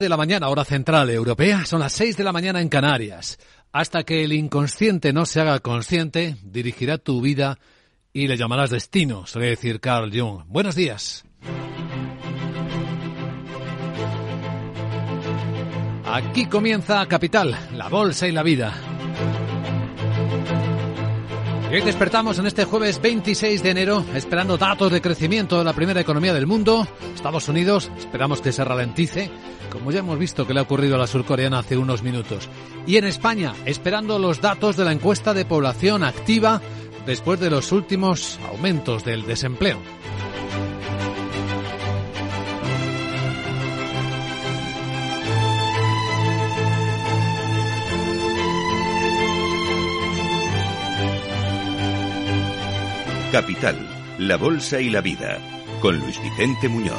de la mañana, hora central europea, son las 6 de la mañana en Canarias. Hasta que el inconsciente no se haga consciente, dirigirá tu vida y le llamarás destino, suele decir Carl Jung. Buenos días. Aquí comienza Capital, la bolsa y la vida. Despertamos en este jueves 26 de enero esperando datos de crecimiento de la primera economía del mundo, Estados Unidos, esperamos que se ralentice, como ya hemos visto que le ha ocurrido a la surcoreana hace unos minutos. Y en España, esperando los datos de la encuesta de población activa después de los últimos aumentos del desempleo. Capital, la Bolsa y la Vida, con Luis Vicente Muñoz.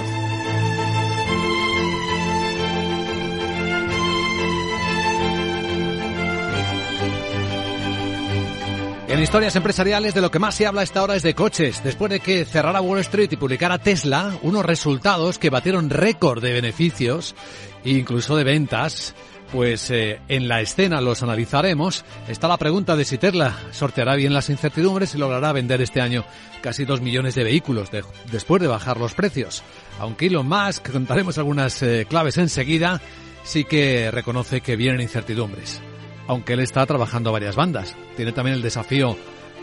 En historias empresariales de lo que más se habla a esta hora es de coches. Después de que cerrara Wall Street y publicara Tesla unos resultados que batieron récord de beneficios e incluso de ventas, pues eh, en la escena los analizaremos. Está la pregunta de si Tesla sorteará bien las incertidumbres y logrará vender este año casi dos millones de vehículos después de bajar los precios. Aunque Elon Musk, contaremos algunas eh, claves enseguida, sí que reconoce que vienen incertidumbres. Aunque él está trabajando varias bandas. Tiene también el desafío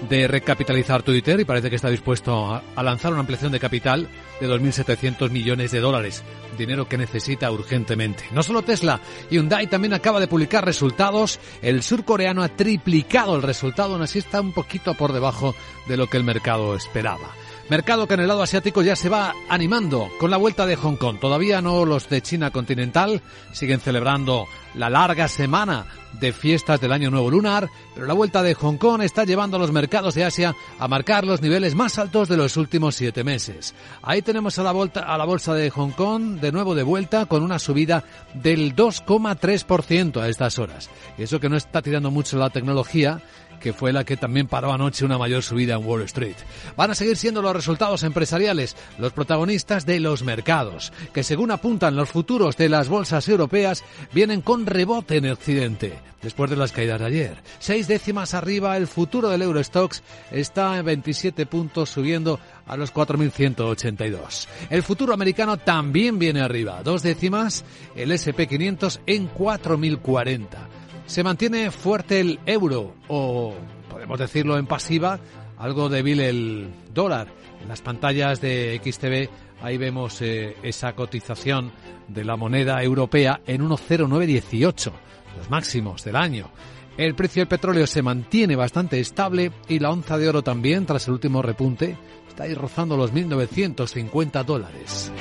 de recapitalizar Twitter y parece que está dispuesto a, lanzar una ampliación de capital de 2.700 millones de dólares, dinero que necesita urgentemente. No solo Tesla, Hyundai también acaba de publicar resultados. El surcoreano ha triplicado el resultado, aún así está un poquito por debajo de lo que el mercado esperaba. Mercado que en el lado asiático ya se va animando con la vuelta de Hong Kong. Todavía no los de China continental siguen celebrando la larga semana de fiestas del Año Nuevo Lunar, pero la vuelta de Hong Kong está llevando a los mercados de Asia a marcar los niveles más altos de los últimos siete meses. Ahí tenemos a la, volta, a la bolsa de Hong Kong de nuevo de vuelta con una subida del 2,3% a estas horas. Y eso que no está tirando mucho la tecnología, que fue la que también paró anoche una mayor subida en Wall Street. Van a seguir siendo los resultados empresariales los protagonistas de los mercados, que según apuntan los futuros de las bolsas europeas, vienen con rebote en Occidente, después de las caídas de ayer. Seis décimas arriba, el futuro del Eurostox está en 27 puntos, subiendo a los 4.182. El futuro americano también viene arriba, dos décimas, el SP500 en 4.040 se mantiene fuerte el euro o, podemos decirlo en pasiva, algo débil el dólar. En las pantallas de XTV ahí vemos eh, esa cotización de la moneda europea en 1,0918, los máximos del año. El precio del petróleo se mantiene bastante estable y la onza de oro también, tras el último repunte, está ahí rozando los 1.950 dólares.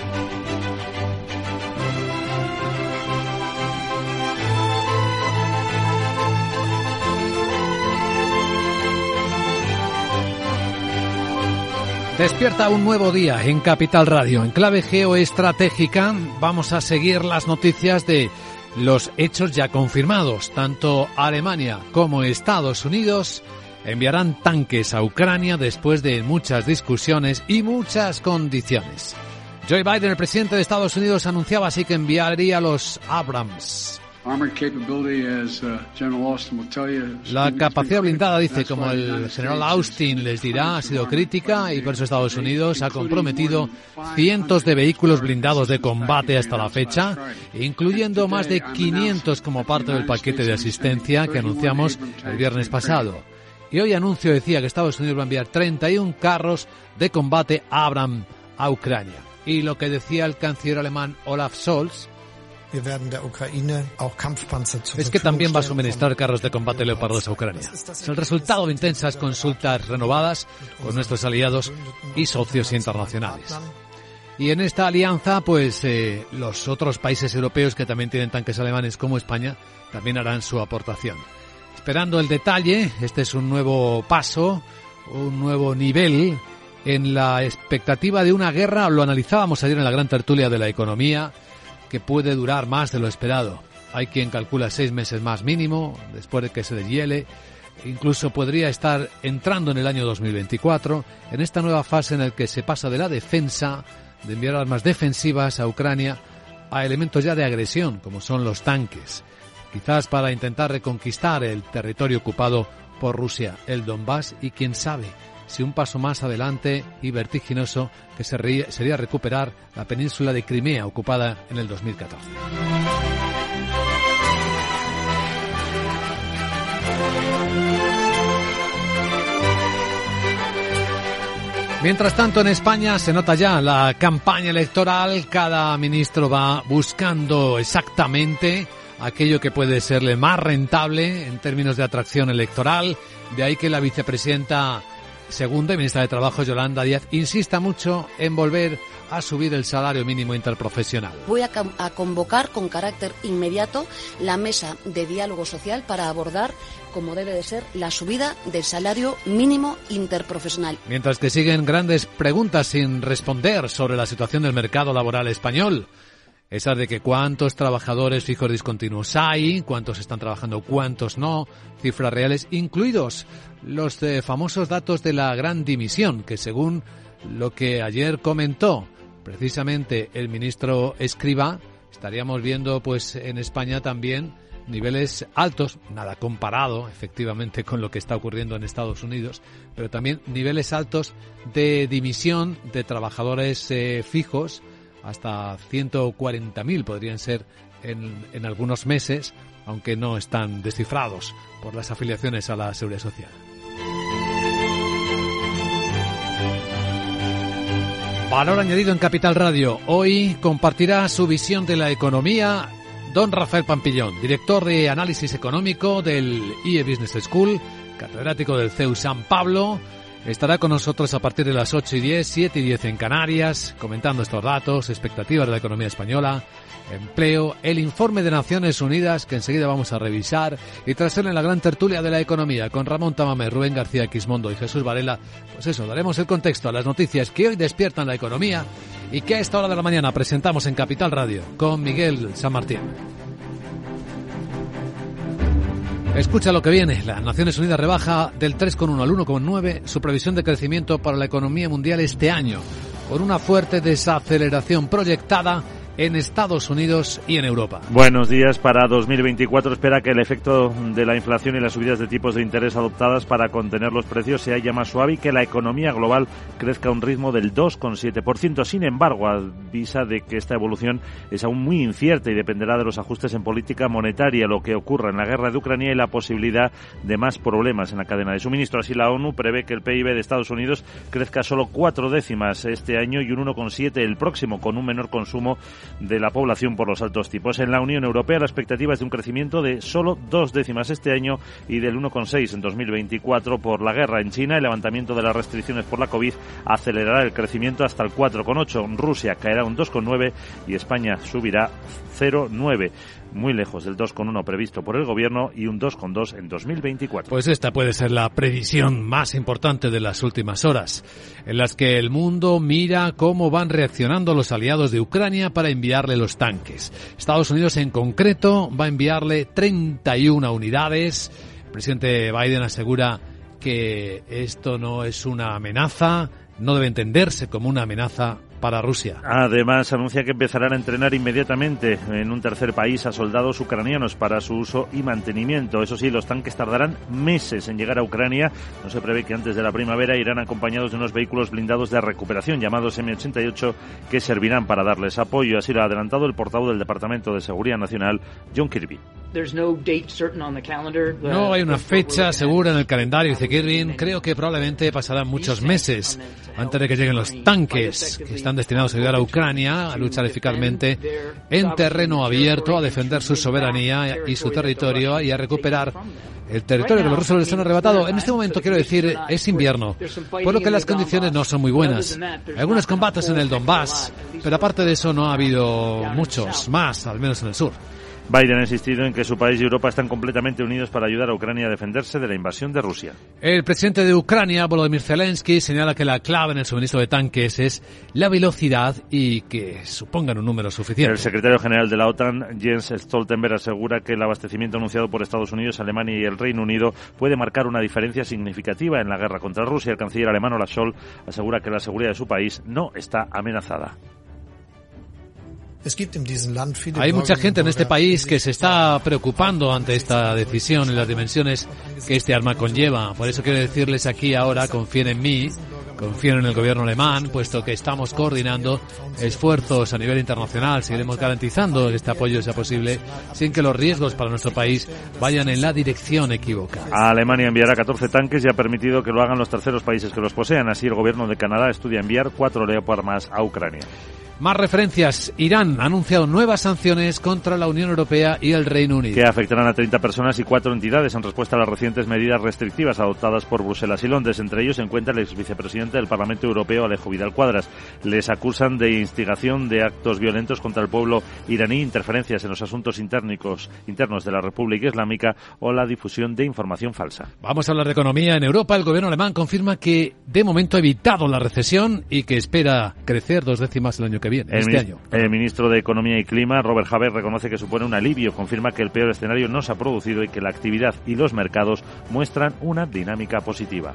Despierta un nuevo día en Capital Radio. En clave geoestratégica vamos a seguir las noticias de los hechos ya confirmados. Tanto Alemania como Estados Unidos enviarán tanques a Ucrania después de muchas discusiones y muchas condiciones. Joe Biden, el presidente de Estados Unidos, anunciaba así que enviaría los Abrams. Uh, La capacidad blindada, dice, como el general Austin les dirá, ha sido crítica y por eso Estados Unidos ha comprometido cientos de vehículos blindados de combate hasta la fecha, incluyendo más de 500 como parte del paquete de asistencia que anunciamos el viernes pasado. Y hoy anuncio decía que Estados Unidos va a enviar 31 carros de combate Abram a Ucrania. Y lo que decía el canciller alemán Olaf Scholz, es que también va a suministrar carros de combate Leopardos a Ucrania. Es el resultado de intensas consultas renovadas con nuestros aliados y socios internacionales. Y en esta alianza, pues eh, los otros países europeos que también tienen tanques alemanes como España también harán su aportación. Esperando el detalle, este es un nuevo paso, un nuevo nivel en la expectativa de una guerra. Lo analizábamos ayer en la gran tertulia de la economía que puede durar más de lo esperado. Hay quien calcula seis meses más mínimo, después de que se deshiele. Incluso podría estar entrando en el año 2024, en esta nueva fase en la que se pasa de la defensa, de enviar armas defensivas a Ucrania, a elementos ya de agresión, como son los tanques, quizás para intentar reconquistar el territorio ocupado por Rusia, el Donbass, y quién sabe si un paso más adelante y vertiginoso que sería recuperar la península de Crimea ocupada en el 2014. Mientras tanto, en España se nota ya la campaña electoral. Cada ministro va buscando exactamente aquello que puede serle más rentable en términos de atracción electoral. De ahí que la vicepresidenta segunda y ministra de Trabajo, Yolanda Díaz, insista mucho en volver a subir el salario mínimo interprofesional. Voy a, a, convocar con carácter inmediato la mesa de diálogo social para abordar, como debe de ser, la subida del salario mínimo interprofesional. Mientras que siguen grandes preguntas sin responder sobre la situación del mercado laboral español. Esas de que cuántos trabajadores fijos discontinuos hay, cuántos están trabajando, cuántos no, cifras reales, incluidos los eh, famosos datos de la gran dimisión, que según lo que ayer comentó precisamente el ministro Escriba, estaríamos viendo pues en España también niveles altos, nada comparado efectivamente con lo que está ocurriendo en Estados Unidos, pero también niveles altos de dimisión de trabajadores eh, fijos, hasta 140.000 podrían ser en, en algunos meses, aunque no están descifrados por las afiliaciones a la Seguridad Social. Valor añadido en Capital Radio. Hoy compartirá su visión de la economía don Rafael Pampillón, director de análisis económico del IE Business School, catedrático del CEU San Pablo. Estará con nosotros a partir de las 8 y 10, 7 y 10 en Canarias, comentando estos datos, expectativas de la economía española, empleo, el informe de Naciones Unidas que enseguida vamos a revisar y tras él en la gran tertulia de la economía con Ramón Tamame, Rubén García Quismondo y Jesús Varela, pues eso, daremos el contexto a las noticias que hoy despiertan la economía y que a esta hora de la mañana presentamos en Capital Radio con Miguel San Martín. Escucha lo que viene. Las Naciones Unidas rebaja del 3,1 al 1,9 su previsión de crecimiento para la economía mundial este año, por una fuerte desaceleración proyectada en Estados Unidos y en Europa. Buenos días. Para 2024 espera que el efecto de la inflación y las subidas de tipos de interés adoptadas para contener los precios se haya más suave y que la economía global crezca a un ritmo del 2,7%. Sin embargo, avisa de que esta evolución es aún muy incierta y dependerá de los ajustes en política monetaria, lo que ocurra en la guerra de Ucrania y la posibilidad de más problemas en la cadena de suministro. Así, la ONU prevé que el PIB de Estados Unidos crezca solo cuatro décimas este año y un 1,7 el próximo, con un menor consumo de la población por los altos tipos. En la Unión Europea la expectativa es de un crecimiento de solo dos décimas este año y del 1,6 en 2024 por la guerra en China. El levantamiento de las restricciones por la COVID acelerará el crecimiento hasta el 4,8. Rusia caerá un 2,9 y España subirá 0,9 muy lejos del 2,1 previsto por el Gobierno y un 2,2 en 2024. Pues esta puede ser la previsión más importante de las últimas horas, en las que el mundo mira cómo van reaccionando los aliados de Ucrania para enviarle los tanques. Estados Unidos en concreto va a enviarle 31 unidades. El presidente Biden asegura que esto no es una amenaza, no debe entenderse como una amenaza para Rusia. Además, anuncia que empezarán a entrenar inmediatamente en un tercer país a soldados ucranianos para su uso y mantenimiento. Eso sí, los tanques tardarán meses en llegar a Ucrania. No se prevé que antes de la primavera irán acompañados de unos vehículos blindados de recuperación llamados M88 que servirán para darles apoyo. Así lo ha adelantado el portavoz del Departamento de Seguridad Nacional, John Kirby. No hay una fecha segura en el calendario, dice Kirby. Creo que probablemente pasarán muchos meses antes de que lleguen los tanques que están destinados a ayudar a Ucrania a luchar eficazmente en terreno abierto, a defender su soberanía y su territorio y a recuperar el territorio que los rusos les han arrebatado. En este momento, quiero decir, es invierno, por lo que las condiciones no son muy buenas. Algunos combates en el Donbass, pero aparte de eso no ha habido muchos más, al menos en el sur. Biden ha insistido en que su país y Europa están completamente unidos para ayudar a Ucrania a defenderse de la invasión de Rusia. El presidente de Ucrania, Volodymyr Zelensky, señala que la clave en el suministro de tanques es la velocidad y que supongan un número suficiente. El secretario general de la OTAN, Jens Stoltenberg, asegura que el abastecimiento anunciado por Estados Unidos, Alemania y el Reino Unido puede marcar una diferencia significativa en la guerra contra Rusia. El canciller alemán Olaf Scholz asegura que la seguridad de su país no está amenazada. Hay mucha gente en este país que se está preocupando ante esta decisión y las dimensiones que este arma conlleva. Por eso quiero decirles aquí ahora, confíen en mí, confíen en el gobierno alemán, puesto que estamos coordinando esfuerzos a nivel internacional. Seguiremos garantizando que este apoyo sea posible sin que los riesgos para nuestro país vayan en la dirección equivocada. Alemania enviará 14 tanques y ha permitido que lo hagan los terceros países que los posean. Así, el gobierno de Canadá estudia enviar cuatro Leopard más a Ucrania. Más referencias. Irán ha anunciado nuevas sanciones contra la Unión Europea y el Reino Unido. Que afectarán a 30 personas y cuatro entidades en respuesta a las recientes medidas restrictivas adoptadas por Bruselas y Londres. Entre ellos se encuentra el ex vicepresidente del Parlamento Europeo, Alejo Vidal Cuadras. Les acusan de instigación de actos violentos contra el pueblo iraní, interferencias en los asuntos internos, internos de la República Islámica o la difusión de información falsa. Vamos a hablar de economía. En Europa, el gobierno alemán confirma que de momento ha evitado la recesión y que espera crecer dos décimas el año que el este año. El ministro de Economía y Clima, Robert Haber, reconoce que supone un alivio, confirma que el peor escenario no se ha producido y que la actividad y los mercados muestran una dinámica positiva.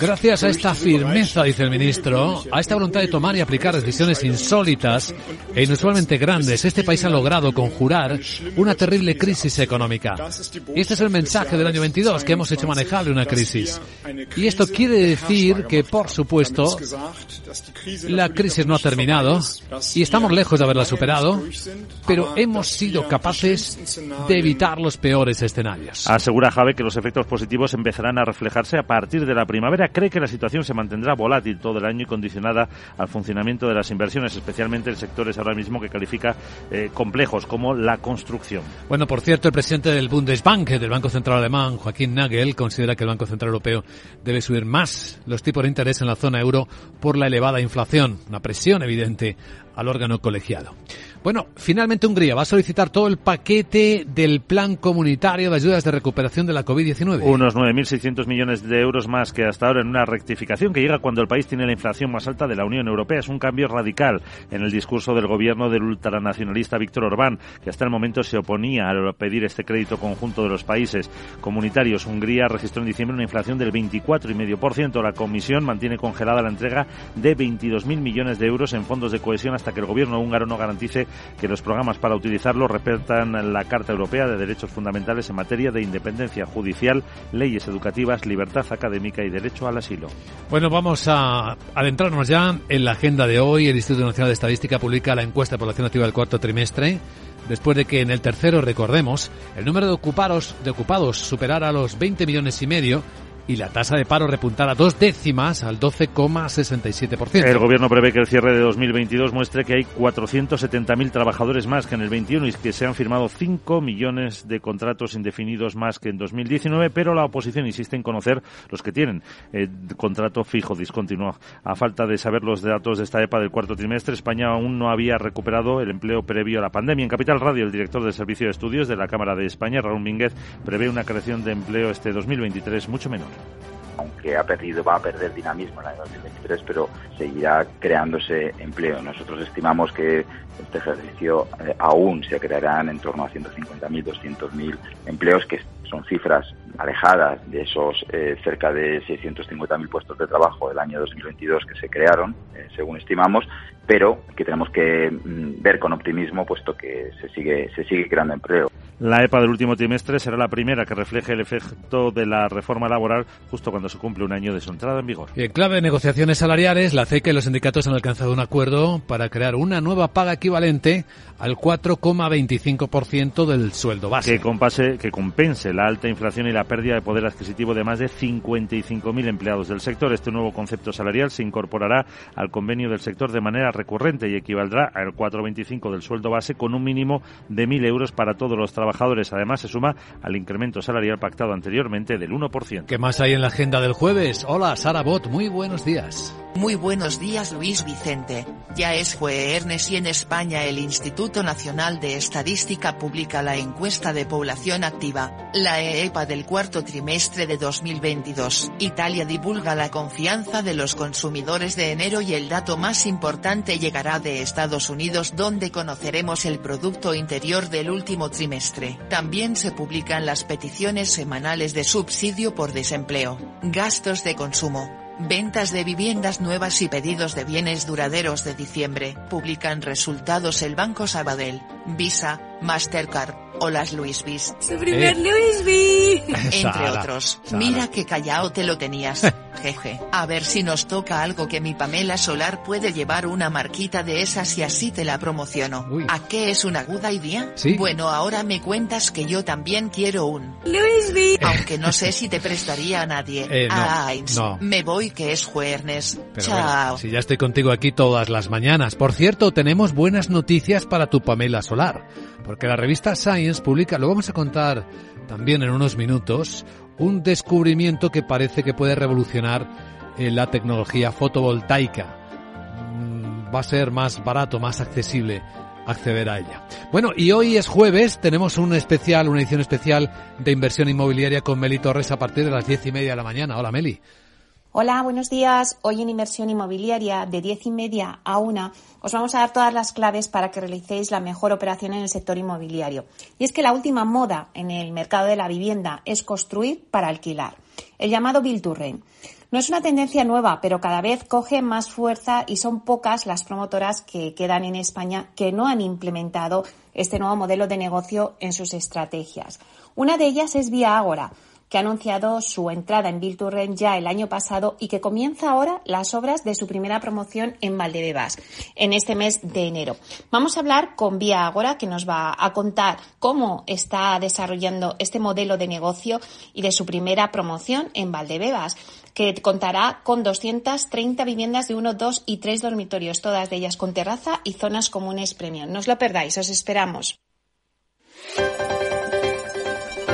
Gracias a esta firmeza, dice el ministro, a esta voluntad de tomar y aplicar decisiones insólitas e inusualmente grandes, este país ha logrado conjurar una terrible crisis económica. Y este es el mensaje del año 22, que hemos hecho manejable una crisis. Y esto quiere decir que, por supuesto, la crisis no ha terminado y estamos lejos de haberla superado, pero hemos sido capaces de evitar los peores escenarios. Asegura Jave que los efectos positivos empezarán a reflejarse a partir de la primavera. Cree que la situación se mantendrá volátil todo el año y condicionada al funcionamiento de las inversiones, especialmente en sectores ahora mismo que califica eh, complejos como la construcción. Bueno, por cierto, el presidente del Bundesbank, del Banco Central Alemán, Joaquín Nagel, considera que el Banco Central Europeo debe subir más los tipos de interés en la zona euro por la elevada inflación, una presión evidente al órgano colegiado. Bueno, finalmente Hungría va a solicitar todo el paquete del plan comunitario de ayudas de recuperación de la COVID-19. Unos 9.600 millones de euros más que hasta ahora en una rectificación que llega cuando el país tiene la inflación más alta de la Unión Europea. Es un cambio radical en el discurso del gobierno del ultranacionalista Víctor Orbán, que hasta el momento se oponía a pedir este crédito conjunto de los países comunitarios. Hungría registró en diciembre una inflación del 24,5%. La Comisión mantiene congelada la entrega de 22.000 millones de euros en fondos de cohesión hasta que el gobierno húngaro no garantice que los programas para utilizarlo respetan la Carta Europea de Derechos Fundamentales en materia de independencia judicial, leyes educativas, libertad académica y derecho al asilo. Bueno, vamos a adentrarnos ya en la agenda de hoy. El Instituto Nacional de Estadística publica la encuesta de población activa del cuarto trimestre después de que en el tercero, recordemos, el número de ocupados, de ocupados superara los 20 millones y medio y la tasa de paro repuntara dos décimas al 12,67%. El gobierno prevé que el cierre de 2022 muestre que hay 470.000 trabajadores más que en el 21 y que se han firmado 5 millones de contratos indefinidos más que en 2019, pero la oposición insiste en conocer los que tienen el contrato fijo discontinuo. A falta de saber los datos de esta EPA del cuarto trimestre, España aún no había recuperado el empleo previo a la pandemia. En Capital Radio, el director del Servicio de Estudios de la Cámara de España, Raúl Mínguez, prevé una creación de empleo este 2023 mucho menor aunque ha perdido, va a perder dinamismo en el año 2023, pero seguirá creándose empleo. Nosotros estimamos que este ejercicio eh, aún se crearán en torno a 150.000, 200.000 empleos, que son cifras alejadas de esos eh, cerca de 650.000 puestos de trabajo del año 2022 que se crearon, eh, según estimamos, pero que tenemos que mm, ver con optimismo puesto que se sigue se sigue creando empleo. La EPA del último trimestre será la primera que refleje el efecto de la reforma laboral justo cuando se cumple un año de su entrada en vigor. Y en clave de negociaciones salariales, la CEC y los sindicatos han alcanzado un acuerdo para crear una nueva paga equivalente al 4,25% del sueldo base. Que, compase, que compense la alta inflación y la pérdida de poder adquisitivo de más de 55.000 empleados del sector. Este nuevo concepto salarial se incorporará al convenio del sector de manera recurrente y equivaldrá al 4,25 del sueldo base con un mínimo de 1.000 euros para todos los trabajadores. Además, se suma al incremento salarial pactado anteriormente del 1%. ¿Qué más hay en la agenda del jueves? Hola, Sara Bot, muy buenos días. Muy buenos días Luis Vicente. Ya es jueves y en España el Instituto Nacional de Estadística publica la encuesta de población activa, la EEPA del cuarto trimestre de 2022. Italia divulga la confianza de los consumidores de enero y el dato más importante llegará de Estados Unidos donde conoceremos el Producto Interior del último trimestre. También se publican las peticiones semanales de subsidio por desempleo, gastos de consumo, Ventas de viviendas nuevas y pedidos de bienes duraderos de diciembre. Publican resultados el Banco Sabadell, Visa, Mastercard o las Louis V. Su primer Louis V. Entre Sara, otros. Sara. Mira que callao te lo tenías. Jeje. A ver si nos toca algo que mi Pamela Solar puede llevar una marquita de esas y así te la promociono. Uy. ¿A qué es una aguda idea? Sí. Bueno, ahora me cuentas que yo también quiero un. Louis V. Aunque no sé si te prestaría a nadie. Eh, no, a Ains. no. Me voy que es jueves. Chao. bueno, si ya estoy contigo aquí todas las mañanas. Por cierto, tenemos buenas noticias para tu Pamela Solar, porque la revista Science publica, lo vamos a contar también en unos minutos, un descubrimiento que parece que puede revolucionar eh, la tecnología fotovoltaica. Mm, Va a ser más barato, más accesible acceder a ella. Bueno, y hoy es jueves, tenemos un especial, una edición especial de inversión inmobiliaria con Meli Torres a partir de las diez y media de la mañana. Hola Meli. Hola, buenos días. Hoy en Inversión Inmobiliaria de 10 y media a 1 os vamos a dar todas las claves para que realicéis la mejor operación en el sector inmobiliario. Y es que la última moda en el mercado de la vivienda es construir para alquilar, el llamado Build to Rent. No es una tendencia nueva, pero cada vez coge más fuerza y son pocas las promotoras que quedan en España que no han implementado este nuevo modelo de negocio en sus estrategias. Una de ellas es Vía Ágora que ha anunciado su entrada en Rent ya el año pasado y que comienza ahora las obras de su primera promoción en Valdebebas en este mes de enero. Vamos a hablar con Vía Agora, que nos va a contar cómo está desarrollando este modelo de negocio y de su primera promoción en Valdebebas que contará con 230 viviendas de 1, 2 y 3 dormitorios, todas de ellas con terraza y zonas comunes premium. No os lo perdáis, os esperamos.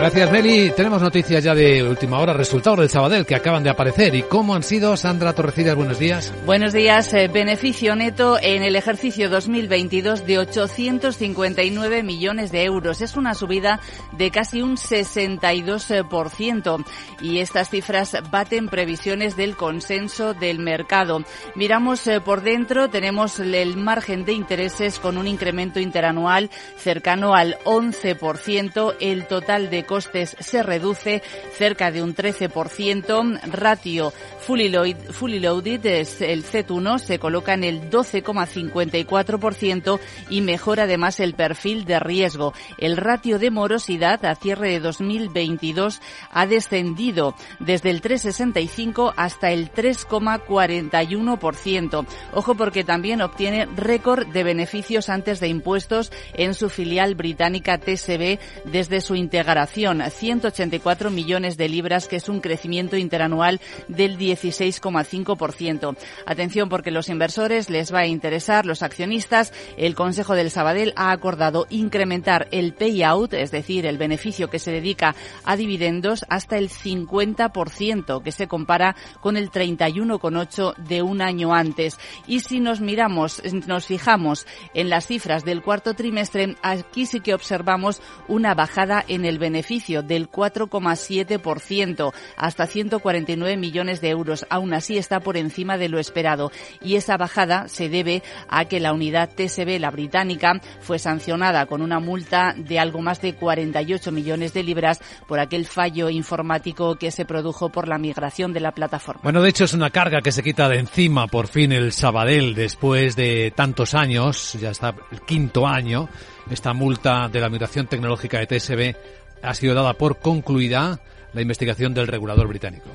Gracias, Meli. Tenemos noticias ya de última hora, resultados del Sabadell que acaban de aparecer. ¿Y cómo han sido? Sandra Torrecillas, buenos días. Buenos días. Eh, beneficio neto en el ejercicio 2022 de 859 millones de euros. Es una subida de casi un 62%. Y estas cifras baten previsiones del consenso del mercado. Miramos eh, por dentro, tenemos el margen de intereses con un incremento interanual cercano al 11%. El total de costes se reduce cerca de un 13%. Ratio fully, load, fully loaded, es el Z1, se coloca en el 12,54% y mejora además el perfil de riesgo. El ratio de morosidad a cierre de 2022 ha descendido desde el 3,65 hasta el 3,41%. Ojo porque también obtiene récord de beneficios antes de impuestos en su filial británica TSB desde su integración 184 millones de libras, que es un crecimiento interanual del 16,5%. Atención porque los inversores les va a interesar, los accionistas, el Consejo del Sabadell ha acordado incrementar el payout, es decir, el beneficio que se dedica a dividendos hasta el 50%, que se compara con el 31,8 de un año antes. Y si nos miramos, nos fijamos en las cifras del cuarto trimestre, aquí sí que observamos una bajada en el beneficio del 4,7% hasta 149 millones de euros. Aún así está por encima de lo esperado y esa bajada se debe a que la unidad TSB, la británica, fue sancionada con una multa de algo más de 48 millones de libras por aquel fallo informático que se produjo por la migración de la plataforma. Bueno, de hecho es una carga que se quita de encima por fin el Sabadell después de tantos años, ya está el quinto año, esta multa de la migración tecnológica de TSB ha sido dada por concluida la investigación del regulador británico.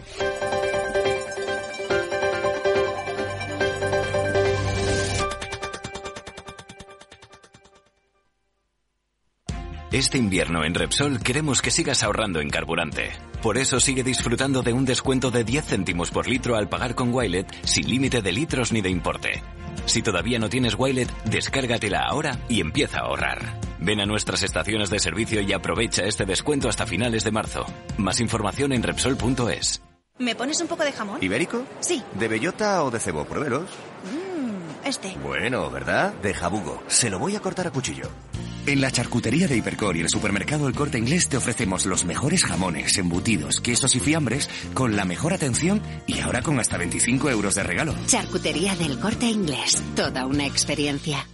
Este invierno en Repsol queremos que sigas ahorrando en carburante. Por eso sigue disfrutando de un descuento de 10 céntimos por litro al pagar con Wilet sin límite de litros ni de importe. Si todavía no tienes Wilet, descárgatela ahora y empieza a ahorrar. Ven a nuestras estaciones de servicio y aprovecha este descuento hasta finales de marzo. Más información en Repsol.es. ¿Me pones un poco de jamón? ¿Ibérico? Sí. ¿De bellota o de cebo? Pruébelos. Mmm, este. Bueno, ¿verdad? De jabugo. Se lo voy a cortar a cuchillo. En la charcutería de Hipercor y el supermercado El Corte Inglés te ofrecemos los mejores jamones, embutidos, quesos y fiambres con la mejor atención y ahora con hasta 25 euros de regalo. Charcutería del Corte Inglés. Toda una experiencia.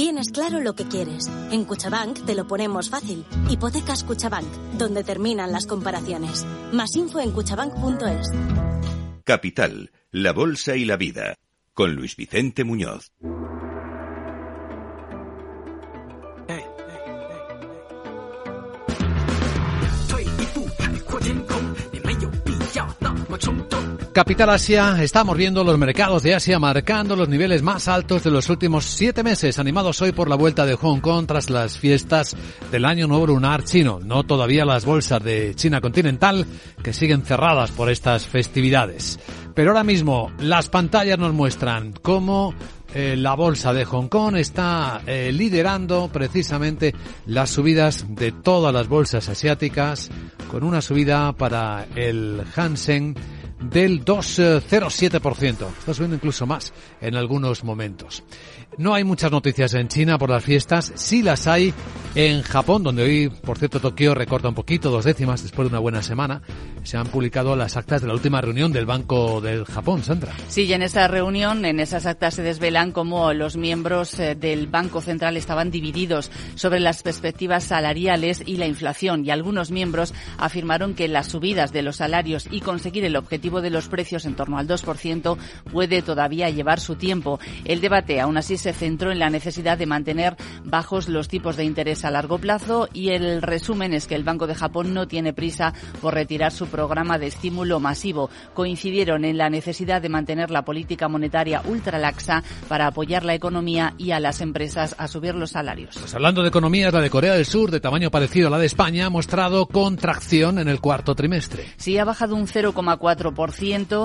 Tienes claro lo que quieres. En Cuchabank te lo ponemos fácil. Hipotecas Cuchabank, donde terminan las comparaciones. Más info en cuchabank.es. Capital, la Bolsa y la Vida, con Luis Vicente Muñoz. Capital Asia, estamos viendo los mercados de Asia marcando los niveles más altos de los últimos siete meses, animados hoy por la vuelta de Hong Kong tras las fiestas del Año Nuevo Lunar chino. No todavía las bolsas de China continental, que siguen cerradas por estas festividades. Pero ahora mismo las pantallas nos muestran cómo eh, la bolsa de Hong Kong está eh, liderando precisamente las subidas de todas las bolsas asiáticas, con una subida para el Hansen del 2,07%. Está subiendo incluso más en algunos momentos. No hay muchas noticias en China por las fiestas, sí las hay en Japón, donde hoy, por cierto, Tokio recorta un poquito, dos décimas, después de una buena semana. Se han publicado las actas de la última reunión del Banco del Japón, Sandra. Sí, y en esa reunión, en esas actas se desvelan cómo los miembros eh, del Banco Central estaban divididos sobre las perspectivas salariales y la inflación, y algunos miembros afirmaron que las subidas de los salarios y conseguir el objetivo de los precios en torno al 2% puede todavía llevar su tiempo. El debate, aún así, se centró en la necesidad de mantener bajos los tipos de interés a largo plazo y el resumen es que el Banco de Japón no tiene prisa por retirar su programa de estímulo masivo. Coincidieron en la necesidad de mantener la política monetaria ultralaxa para apoyar la economía y a las empresas a subir los salarios. Pues hablando de economías, la de Corea del Sur, de tamaño parecido a la de España, ha mostrado contracción en el cuarto trimestre. Sí, ha bajado un 0,4%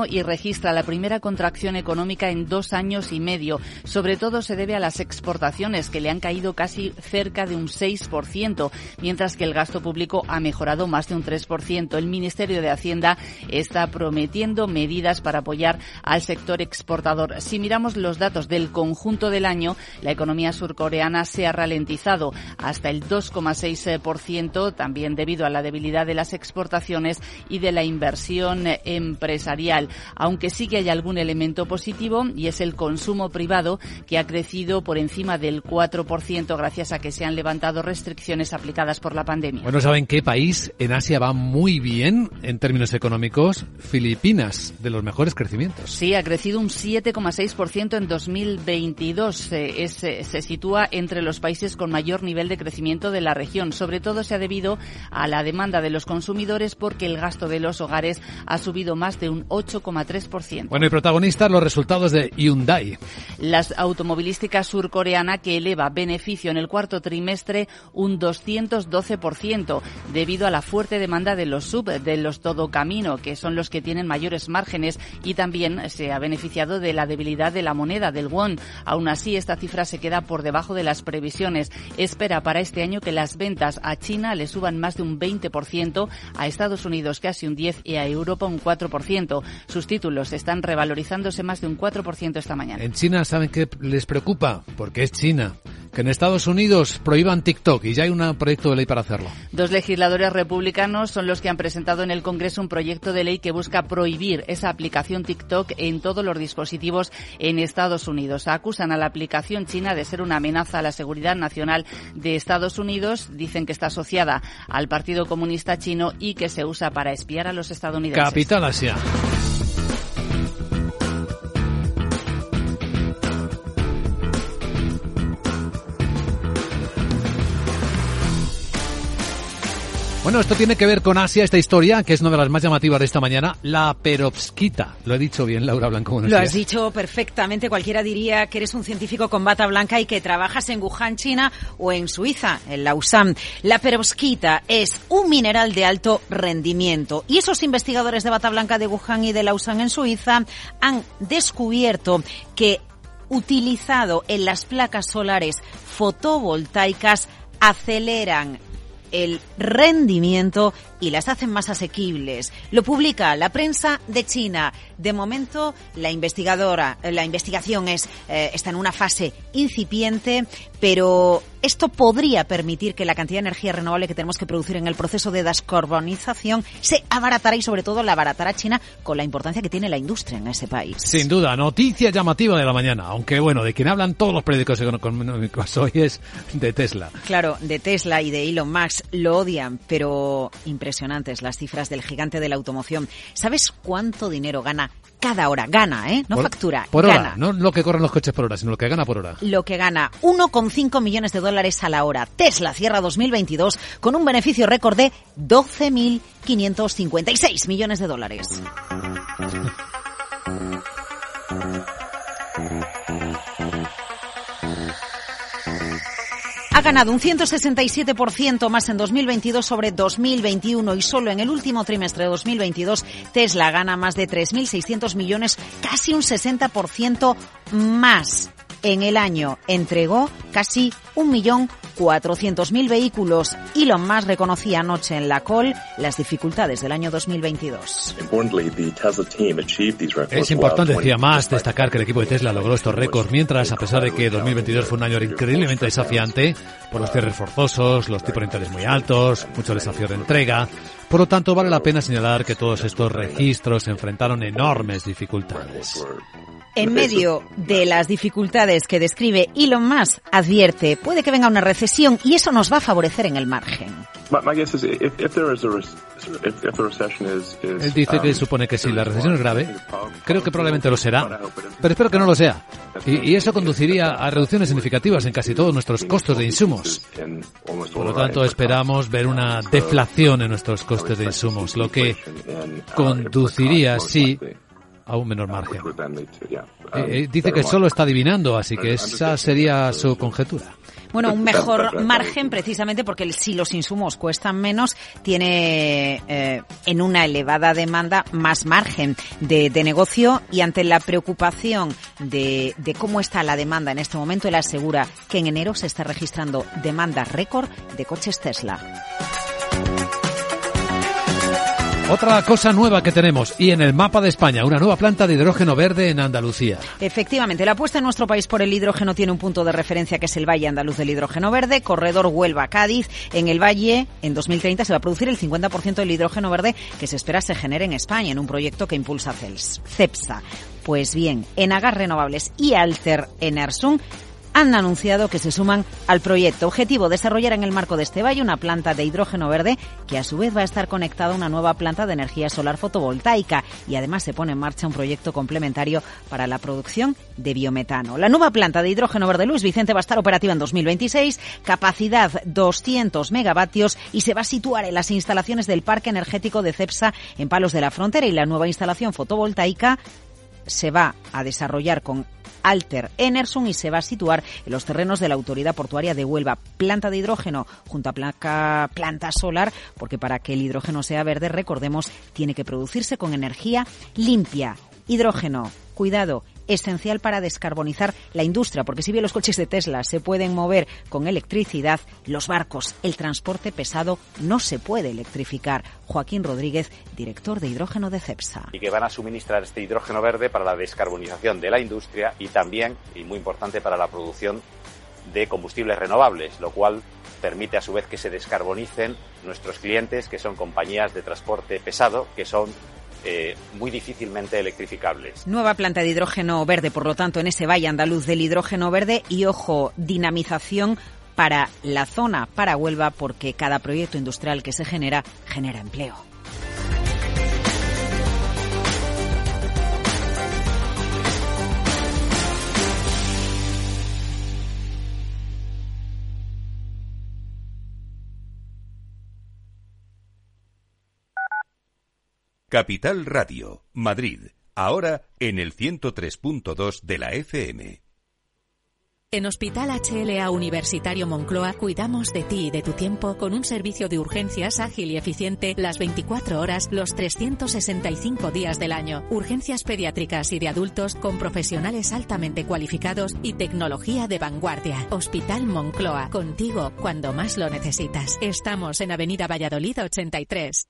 y registra la primera contracción económica en dos años y medio. Sobre todo se debe a las exportaciones, que le han caído casi cerca de un 6%, mientras que el gasto público ha mejorado más de un 3%. El Ministerio de Hacienda está prometiendo medidas para apoyar al sector exportador. Si miramos los datos del conjunto del año, la economía surcoreana se ha ralentizado hasta el 2,6%, también debido a la debilidad de las exportaciones y de la inversión empresarial. Aunque sí que hay algún elemento positivo y es el consumo privado que ha crecido por encima del 4% gracias a que se han levantado restricciones aplicadas por la pandemia. Bueno, ¿saben qué país en Asia va muy bien en términos económicos? Filipinas, de los mejores crecimientos. Sí, ha crecido un 7,6% en 2022. Eh, es, se sitúa entre los países con mayor nivel de crecimiento de la región. Sobre todo se ha debido a la demanda de los consumidores porque el gasto de los hogares ha subido más de un 8,3%. Bueno, y protagonistas los resultados de Hyundai. Las automovilística surcoreana que eleva beneficio en el cuarto trimestre un 212% debido a la fuerte demanda de los sub, de los todo camino, que son los que tienen mayores márgenes y también se ha beneficiado de la debilidad de la moneda del won. Aún así, esta cifra se queda por debajo de las previsiones. Espera para este año que las ventas a China le suban más de un 20%, a Estados Unidos casi un 10% y a Europa un 4%. Sus títulos están revalorizándose más de un 4% esta mañana. En China, ¿saben qué les preocupa? Porque es China que en Estados Unidos prohíban TikTok y ya hay un proyecto de ley para hacerlo. Dos legisladores republicanos son los que han presentado en el Congreso un proyecto de ley que busca prohibir esa aplicación TikTok en todos los dispositivos en Estados Unidos. Acusan a la aplicación china de ser una amenaza a la seguridad nacional de Estados Unidos. Dicen que está asociada al Partido Comunista Chino y que se usa para espiar a los estadounidenses. Capital Asia. Bueno, esto tiene que ver con Asia, esta historia, que es una de las más llamativas de esta mañana, la perovskita. Lo he dicho bien, Laura Blanco. Lo has dicho perfectamente. Cualquiera diría que eres un científico con bata blanca y que trabajas en Wuhan, China, o en Suiza, en Lausanne. La perovskita es un mineral de alto rendimiento. Y esos investigadores de bata blanca de Wuhan y de Lausanne, en Suiza, han descubierto que utilizado en las placas solares fotovoltaicas aceleran el rendimiento y las hacen más asequibles. Lo publica la prensa de China. De momento, la investigadora, la investigación es, eh, está en una fase incipiente, pero esto podría permitir que la cantidad de energía renovable que tenemos que producir en el proceso de descarbonización se abaratara y sobre todo la abaratará China con la importancia que tiene la industria en ese país. Sin duda, noticia llamativa de la mañana, aunque bueno, de quien hablan todos los periódicos económicos hoy es de Tesla. Claro, de Tesla y de Elon Musk lo odian, pero impresionante impresionantes las cifras del gigante de la automoción. ¿Sabes cuánto dinero gana cada hora? Gana, ¿eh? No Por- factura. Por gana. hora, no lo que corren los coches por hora, sino lo que gana por hora. Lo que gana 1,5 millones de dólares a la hora. Tesla cierra 2022 con un beneficio récord de 12.556 millones de dólares. ganado un 167% más en 2022 sobre 2021 y solo en el último trimestre de 2022 Tesla gana más de 3.600 millones, casi un 60% más. En el año entregó casi 1.400.000 vehículos. Elon Musk reconocía anoche en la call las dificultades del año 2022. Es importante, decía más, destacar que el equipo de Tesla logró estos récords, mientras, a pesar de que 2022 fue un año increíblemente desafiante, por los cierres forzosos, los tipos de interés muy altos, mucho desafío de entrega, por lo tanto vale la pena señalar que todos estos registros enfrentaron enormes dificultades. En medio de las dificultades que describe Elon Musk, advierte, puede que venga una recesión y eso nos va a favorecer en el margen. Él dice que supone que si la recesión es grave, creo que probablemente lo será, pero espero que no lo sea. Y, y eso conduciría a reducciones significativas en casi todos nuestros costos de insumos. Por lo tanto, esperamos ver una deflación en nuestros costes de insumos, lo que conduciría, sí, a un menor margen. Eh, eh, dice que solo está adivinando, así que esa sería su conjetura. Bueno, un mejor margen precisamente porque si los insumos cuestan menos, tiene eh, en una elevada demanda más margen de, de negocio y ante la preocupación de, de cómo está la demanda en este momento, él asegura que en enero se está registrando demanda récord de coches Tesla. Otra cosa nueva que tenemos, y en el mapa de España, una nueva planta de hidrógeno verde en Andalucía. Efectivamente, la apuesta en nuestro país por el hidrógeno tiene un punto de referencia que es el Valle Andaluz del Hidrógeno Verde, corredor Huelva-Cádiz. En el Valle, en 2030, se va a producir el 50% del hidrógeno verde que se espera se genere en España, en un proyecto que impulsa CEPSA. Pues bien, Enagas Renovables y Alter Enersung han anunciado que se suman al proyecto. Objetivo, desarrollar en el marco de este valle una planta de hidrógeno verde que a su vez va a estar conectada a una nueva planta de energía solar fotovoltaica y además se pone en marcha un proyecto complementario para la producción de biometano. La nueva planta de hidrógeno verde Luis Vicente va a estar operativa en 2026, capacidad 200 megavatios y se va a situar en las instalaciones del Parque Energético de Cepsa en Palos de la Frontera y la nueva instalación fotovoltaica se va a desarrollar con Alter Enersung y se va a situar en los terrenos de la Autoridad Portuaria de Huelva. Planta de hidrógeno junto a placa, planta solar, porque para que el hidrógeno sea verde, recordemos, tiene que producirse con energía limpia. Hidrógeno, cuidado, esencial para descarbonizar la industria, porque si bien los coches de Tesla se pueden mover con electricidad, los barcos, el transporte pesado no se puede electrificar. Joaquín Rodríguez, director de hidrógeno de CEPSA. y que van a suministrar este hidrógeno verde para la descarbonización de la industria y también, y muy importante, para la producción de combustibles renovables, lo cual permite a su vez que se descarbonicen nuestros clientes, que son compañías de transporte pesado, que son eh, muy difícilmente electrificables. Nueva planta de hidrógeno verde, por lo tanto, en ese valle andaluz del hidrógeno verde y, ojo, dinamización para la zona, para Huelva, porque cada proyecto industrial que se genera genera empleo. Capital Radio, Madrid, ahora en el 103.2 de la FM. En Hospital HLA Universitario Moncloa cuidamos de ti y de tu tiempo con un servicio de urgencias ágil y eficiente las 24 horas, los 365 días del año. Urgencias pediátricas y de adultos con profesionales altamente cualificados y tecnología de vanguardia. Hospital Moncloa, contigo cuando más lo necesitas. Estamos en Avenida Valladolid 83.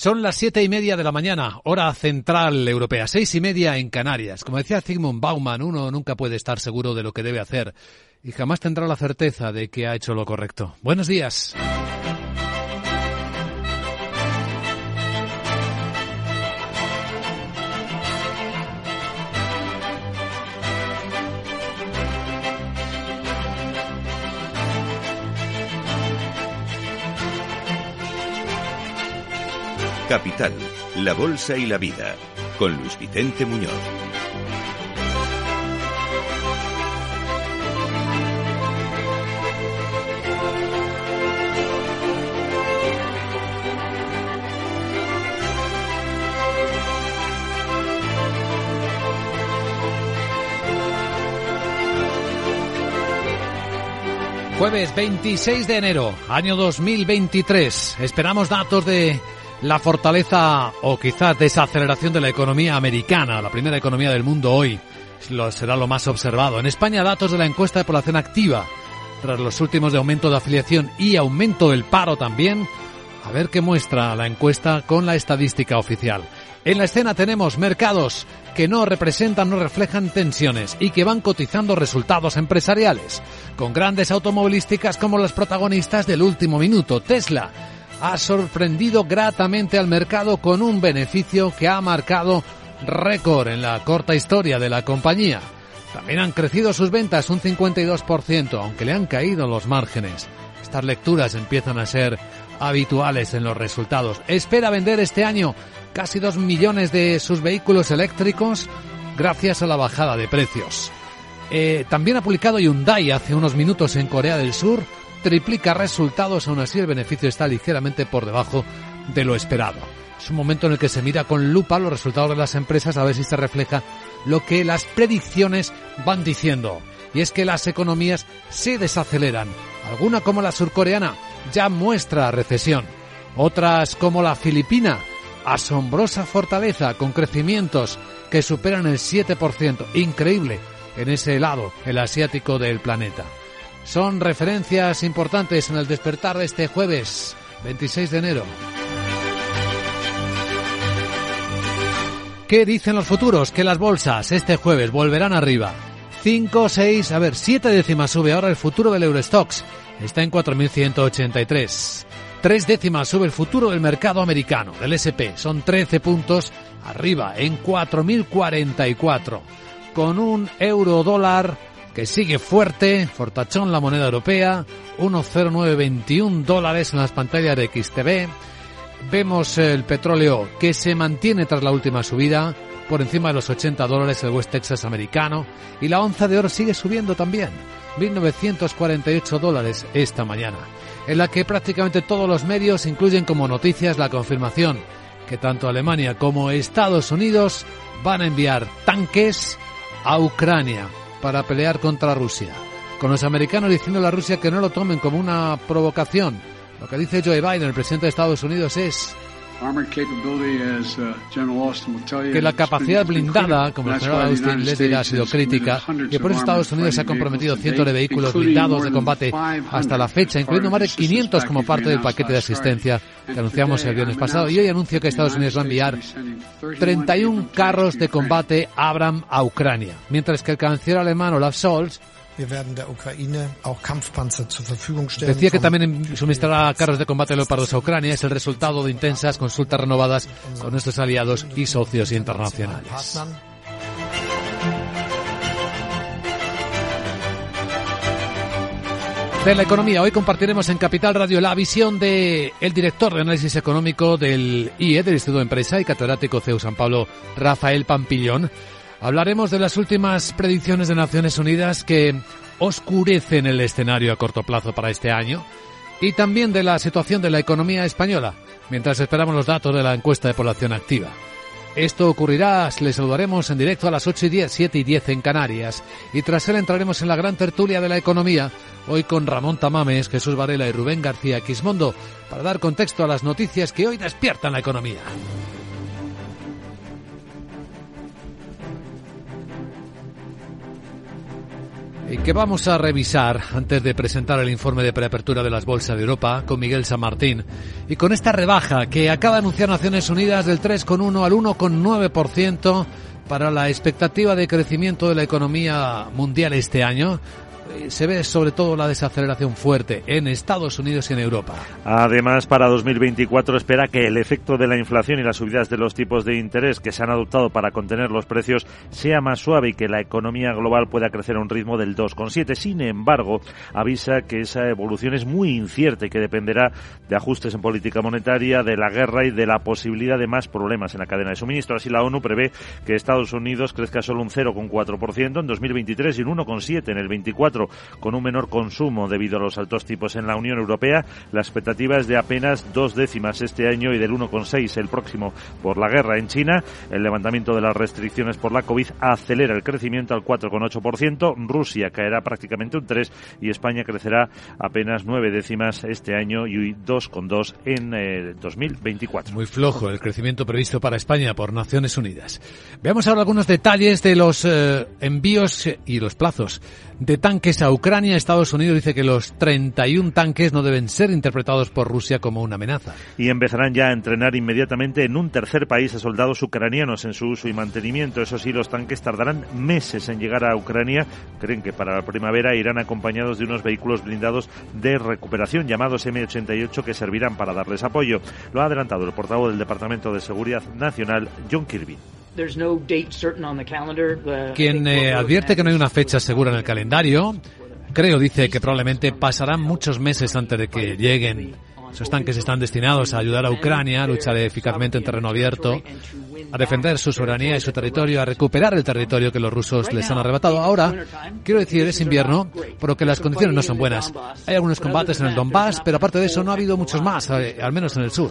Son las siete y media de la mañana, hora central europea, seis y media en Canarias. Como decía Zygmunt Bauman, uno nunca puede estar seguro de lo que debe hacer y jamás tendrá la certeza de que ha hecho lo correcto. Buenos días. Capital, la Bolsa y la Vida, con Luis Vicente Muñoz. Jueves 26 de enero, año 2023. Esperamos datos de la fortaleza o quizás desaceleración de la economía americana, la primera economía del mundo hoy. será lo más observado. En España, datos de la encuesta de población activa, tras los últimos de aumento de afiliación y aumento del paro también. A ver qué muestra la encuesta con la estadística oficial. En la escena tenemos mercados que no representan, no reflejan tensiones y que van cotizando resultados empresariales, con grandes automovilísticas como las protagonistas del último minuto, Tesla, ha sorprendido gratamente al mercado con un beneficio que ha marcado récord en la corta historia de la compañía. También han crecido sus ventas un 52%, aunque le han caído los márgenes. Estas lecturas empiezan a ser habituales en los resultados. Espera vender este año casi 2 millones de sus vehículos eléctricos gracias a la bajada de precios. Eh, también ha publicado Hyundai hace unos minutos en Corea del Sur triplica resultados, aún así el beneficio está ligeramente por debajo de lo esperado. Es un momento en el que se mira con lupa los resultados de las empresas a ver si se refleja lo que las predicciones van diciendo. Y es que las economías se desaceleran. Alguna como la surcoreana ya muestra recesión. Otras como la filipina, asombrosa fortaleza con crecimientos que superan el 7%. Increíble en ese lado, el asiático del planeta son referencias importantes en el despertar de este jueves 26 de enero. ¿Qué dicen los futuros? Que las bolsas este jueves volverán arriba. 5, 6, a ver, 7 décimas sube ahora el futuro del Eurostox. Está en 4.183. Tres décimas sube el futuro del mercado americano, del SP. Son 13 puntos arriba, en 4.044. Con un euro dólar que sigue fuerte, fortachón la moneda europea, 1,0921 dólares en las pantallas de XTV. Vemos el petróleo que se mantiene tras la última subida, por encima de los 80 dólares el West Texas americano, y la onza de oro sigue subiendo también, 1.948 dólares esta mañana, en la que prácticamente todos los medios incluyen como noticias la confirmación que tanto Alemania como Estados Unidos van a enviar tanques a Ucrania para pelear contra Rusia. Con los americanos diciendo a Rusia que no lo tomen como una provocación. Lo que dice Joe Biden, el presidente de Estados Unidos, es que la capacidad blindada, como el general Austin les dirá, ha sido crítica, que por eso Estados Unidos ha comprometido cientos de vehículos blindados de combate hasta la fecha, incluyendo más de 500 como parte del paquete de asistencia que anunciamos el viernes pasado. Y hoy anuncio que Estados Unidos va a enviar 31 carros de combate Abram a Ucrania, mientras que el canciller alemán Olaf Scholz Decía que también suministrará carros de combate Leopardos a Ucrania. Es el resultado de intensas consultas renovadas con nuestros aliados y socios internacionales. De la economía, hoy compartiremos en Capital Radio la visión de el director de análisis económico del IE, del Instituto de Empresa y catedrático CEU San Pablo, Rafael Pampillón, Hablaremos de las últimas predicciones de Naciones Unidas que oscurecen el escenario a corto plazo para este año y también de la situación de la economía española, mientras esperamos los datos de la encuesta de población activa. Esto ocurrirá, les saludaremos en directo a las 8 y 10, 7 y 10 en Canarias, y tras él entraremos en la gran tertulia de la economía, hoy con Ramón Tamames, Jesús Varela y Rubén García Quismondo, para dar contexto a las noticias que hoy despiertan la economía. Que vamos a revisar antes de presentar el informe de preapertura de las bolsas de Europa con Miguel San Martín. Y con esta rebaja que acaba de anunciar Naciones Unidas del 3,1 al 1,9% para la expectativa de crecimiento de la economía mundial este año, se ve sobre todo la desaceleración fuerte en Estados Unidos y en Europa. Además, para 2024 espera que el efecto de la inflación y las subidas de los tipos de interés que se han adoptado para contener los precios sea más suave y que la economía global pueda crecer a un ritmo del 2,7. Sin embargo, avisa que esa evolución es muy incierta y que dependerá de ajustes en política monetaria, de la guerra y de la posibilidad de más problemas en la cadena de suministro. Así, la ONU prevé que Estados Unidos crezca solo un 0,4% en 2023 y un 1,7% en el 24 con un menor consumo debido a los altos tipos en la Unión Europea. La expectativa es de apenas dos décimas este año y del 1,6 el próximo por la guerra en China. El levantamiento de las restricciones por la COVID acelera el crecimiento al 4,8%. Rusia caerá prácticamente un 3 y España crecerá apenas nueve décimas este año y 2,2 en 2024. Eh, Muy flojo el crecimiento previsto para España por Naciones Unidas. Veamos ahora algunos detalles de los eh, envíos y los plazos de tanques a Ucrania, Estados Unidos dice que los 31 tanques no deben ser interpretados por Rusia como una amenaza. Y empezarán ya a entrenar inmediatamente en un tercer país a soldados ucranianos en su uso y mantenimiento. Eso sí, los tanques tardarán meses en llegar a Ucrania. Creen que para la primavera irán acompañados de unos vehículos blindados de recuperación llamados M88 que servirán para darles apoyo. Lo ha adelantado el portavoz del Departamento de Seguridad Nacional, John Kirby. Quien eh, advierte que no hay una fecha segura en el calendario, creo, dice que probablemente pasarán muchos meses antes de que lleguen. Esos tanques están destinados a ayudar a Ucrania a luchar eficazmente en terreno abierto, a defender su soberanía y su territorio, a recuperar el territorio que los rusos les han arrebatado. Ahora, quiero decir, es invierno, por lo que las condiciones no son buenas. Hay algunos combates en el Donbass, pero aparte de eso no ha habido muchos más, eh, al menos en el sur.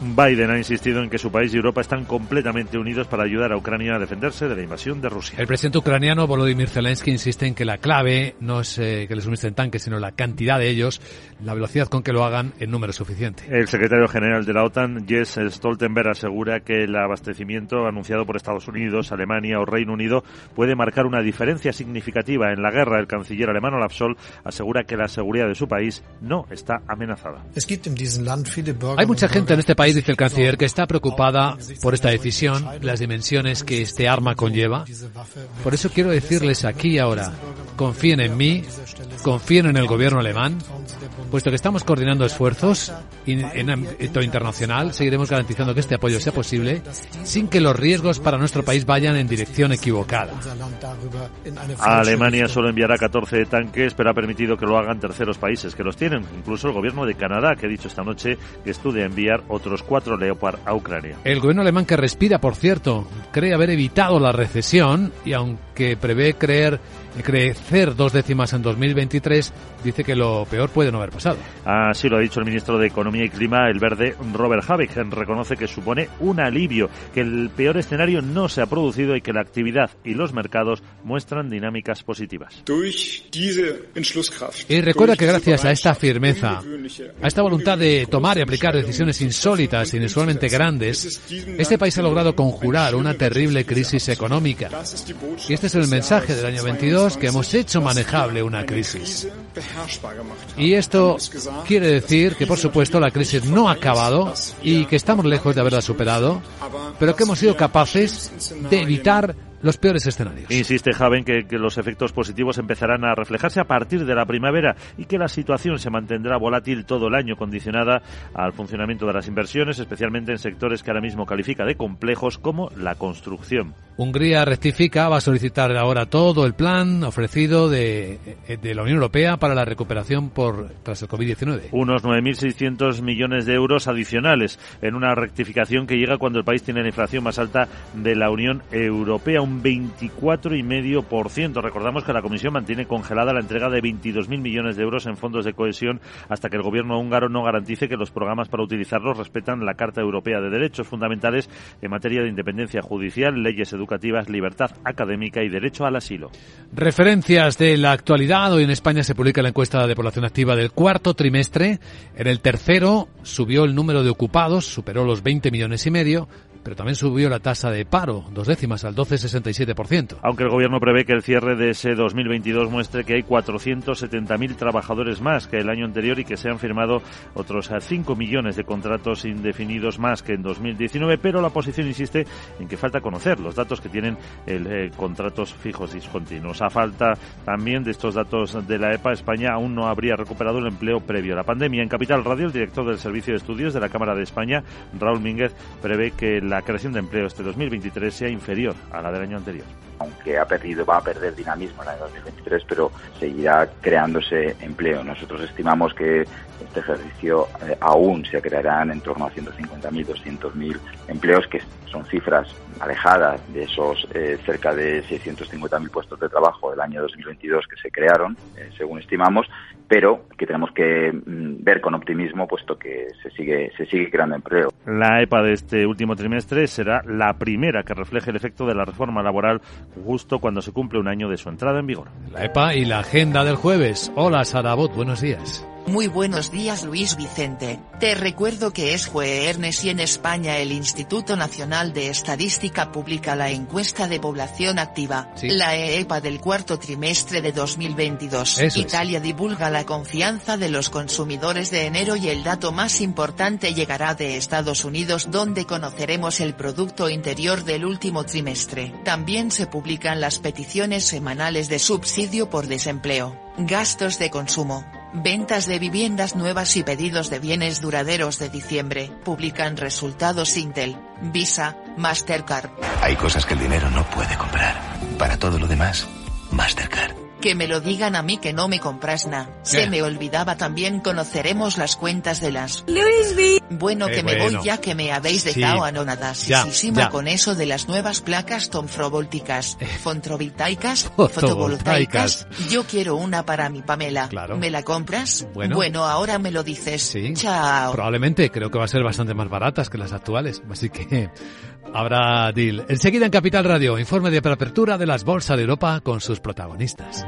Biden ha insistido en que su país y Europa están completamente unidos para ayudar a Ucrania a defenderse de la invasión de Rusia. El presidente ucraniano Volodymyr Zelensky insiste en que la clave no es eh, que le suministren tanques, sino la cantidad de ellos, la velocidad con que lo hagan en número suficiente. El secretario general de la OTAN, Jens Stoltenberg, asegura que el abastecimiento anunciado por Estados Unidos, Alemania o Reino Unido puede marcar una diferencia significativa en la guerra. El canciller alemán Olaf Scholz asegura que la seguridad de su país no está amenazada. Hay mucha gente en este país dice el canciller, que está preocupada por esta decisión, las dimensiones que este arma conlleva. Por eso quiero decirles aquí ahora, confíen en mí, confíen en el gobierno alemán, puesto que estamos coordinando esfuerzos en ámbito internacional, seguiremos garantizando que este apoyo sea posible sin que los riesgos para nuestro país vayan en dirección equivocada. Alemania solo enviará 14 tanques, pero ha permitido que lo hagan terceros países que los tienen, incluso el gobierno de Canadá, que ha dicho esta noche que estudia enviar otros cuatro Leopard a Ucrania. El gobierno alemán que respira, por cierto, cree haber evitado la recesión y aunque prevé creer crecer dos décimas en 2023, dice que lo peor puede no haber pasado. Así lo ha dicho el ministro de Economía y Clima, el verde Robert Habeck. Reconoce que supone un alivio, que el peor escenario no se ha producido y que la actividad y los mercados muestran dinámicas positivas. Y recuerda que gracias a esta firmeza, a esta voluntad de tomar y aplicar decisiones insólitas, inusualmente grandes, este país ha logrado conjurar una terrible crisis económica. Y este es el mensaje del año 22 que hemos hecho manejable una crisis. Y esto quiere decir que, por supuesto, la crisis no ha acabado y que estamos lejos de haberla superado, pero que hemos sido capaces de evitar los peores escenarios. Insiste Javen que, que, los efectos positivos empezarán a reflejarse a partir de la primavera y que la situación se mantendrá volátil todo el año, condicionada al funcionamiento de las inversiones, especialmente en sectores que ahora mismo califica de complejos como la construcción. Hungría rectifica, va a solicitar ahora todo el plan ofrecido de, de la Unión Europea para la recuperación por tras el COVID-19. Unos 9.600 millones de euros adicionales en una rectificación que llega cuando el país tiene la inflación más alta de la Unión Europea un 24,5%. Recordamos que la Comisión mantiene congelada la entrega de 22.000 millones de euros en fondos de cohesión hasta que el gobierno húngaro no garantice que los programas para utilizarlos respetan la Carta Europea de Derechos Fundamentales en materia de independencia judicial, leyes educativas, libertad académica y derecho al asilo. Referencias de la actualidad. Hoy en España se publica la encuesta de población activa del cuarto trimestre. En el tercero subió el número de ocupados, superó los 20 millones y medio pero también subió la tasa de paro, dos décimas al 12,67%. Aunque el gobierno prevé que el cierre de ese 2022 muestre que hay 470.000 trabajadores más que el año anterior y que se han firmado otros 5 millones de contratos indefinidos más que en 2019, pero la oposición insiste en que falta conocer los datos que tienen el, eh, contratos fijos discontinuos. A falta también de estos datos de la EPA, España aún no habría recuperado el empleo previo a la pandemia. En Capital Radio, el director del Servicio de Estudios de la Cámara de España, Raúl Mínguez, prevé que la creación de empleo este 2023 sea inferior a la del año anterior aunque ha perdido, va a perder dinamismo en el 2023, pero seguirá creándose empleo. Nosotros estimamos que este ejercicio eh, aún se crearán en torno a 150.000, 200.000 empleos, que son cifras alejadas de esos eh, cerca de 650.000 puestos de trabajo del año 2022 que se crearon, eh, según estimamos, pero que tenemos que mm, ver con optimismo puesto que se sigue se sigue creando empleo. La EPA de este último trimestre será la primera que refleje el efecto de la reforma laboral justo cuando se cumple un año de su entrada en vigor. La EPA y la agenda del jueves. Hola Sarabot, buenos días. Muy buenos días Luis Vicente. Te recuerdo que es jueves y en España el Instituto Nacional de Estadística publica la encuesta de población activa, la EEPA del cuarto trimestre de 2022. Italia divulga la confianza de los consumidores de enero y el dato más importante llegará de Estados Unidos donde conoceremos el Producto Interior del último trimestre. También se publican las peticiones semanales de subsidio por desempleo, gastos de consumo, Ventas de viviendas nuevas y pedidos de bienes duraderos de diciembre. Publican resultados Intel, Visa, Mastercard. Hay cosas que el dinero no puede comprar. Para todo lo demás, Mastercard. Que me lo digan a mí que no me compras nada. Se me olvidaba también conoceremos las cuentas de las... Luis Bueno, que me voy ya que me habéis dejado anonadasísima con eso de las nuevas placas tomfrovolticas, fontrovoltaicas, fotovoltaicas. Yo quiero una para mi Pamela. ¿Me la compras? Bueno. ahora me lo dices. Chao. Probablemente, creo que va a ser bastante más baratas que las actuales. Así que habrá deal. Enseguida en Capital Radio, informe de preapertura de las bolsas de Europa con sus protagonistas.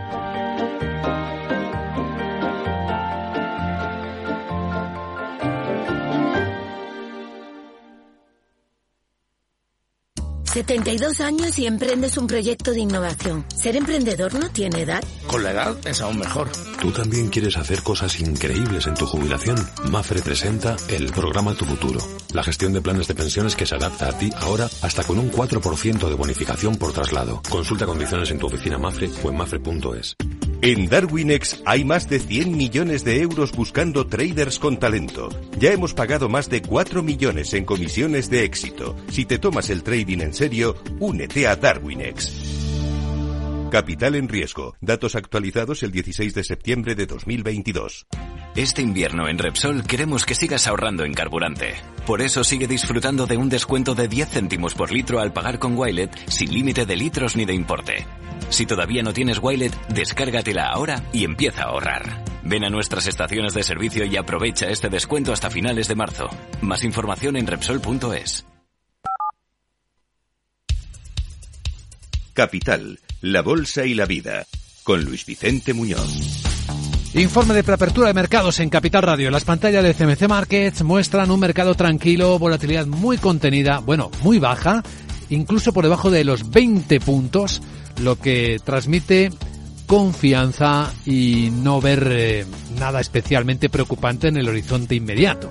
72 años y emprendes un proyecto de innovación. ¿Ser emprendedor no tiene edad? Con la edad es aún mejor. ¿Tú también quieres hacer cosas increíbles en tu jubilación? Mafre presenta el programa Tu Futuro. La gestión de planes de pensiones que se adapta a ti ahora hasta con un 4% de bonificación por traslado. Consulta condiciones en tu oficina Mafre o en mafre.es. En Darwinex hay más de 100 millones de euros buscando traders con talento. Ya hemos pagado más de 4 millones en comisiones de éxito. Si te tomas el trading en serio, únete a Darwinex. Capital en riesgo. Datos actualizados el 16 de septiembre de 2022. Este invierno en Repsol queremos que sigas ahorrando en carburante. Por eso sigue disfrutando de un descuento de 10 céntimos por litro al pagar con Wilet sin límite de litros ni de importe. Si todavía no tienes Wilet, descárgatela ahora y empieza a ahorrar. Ven a nuestras estaciones de servicio y aprovecha este descuento hasta finales de marzo. Más información en Repsol.es. Capital, la Bolsa y la Vida, con Luis Vicente Muñoz. Informe de preapertura de mercados en Capital Radio. Las pantallas de CMC Markets muestran un mercado tranquilo, volatilidad muy contenida, bueno, muy baja, incluso por debajo de los 20 puntos, lo que transmite confianza y no ver eh, nada especialmente preocupante en el horizonte inmediato.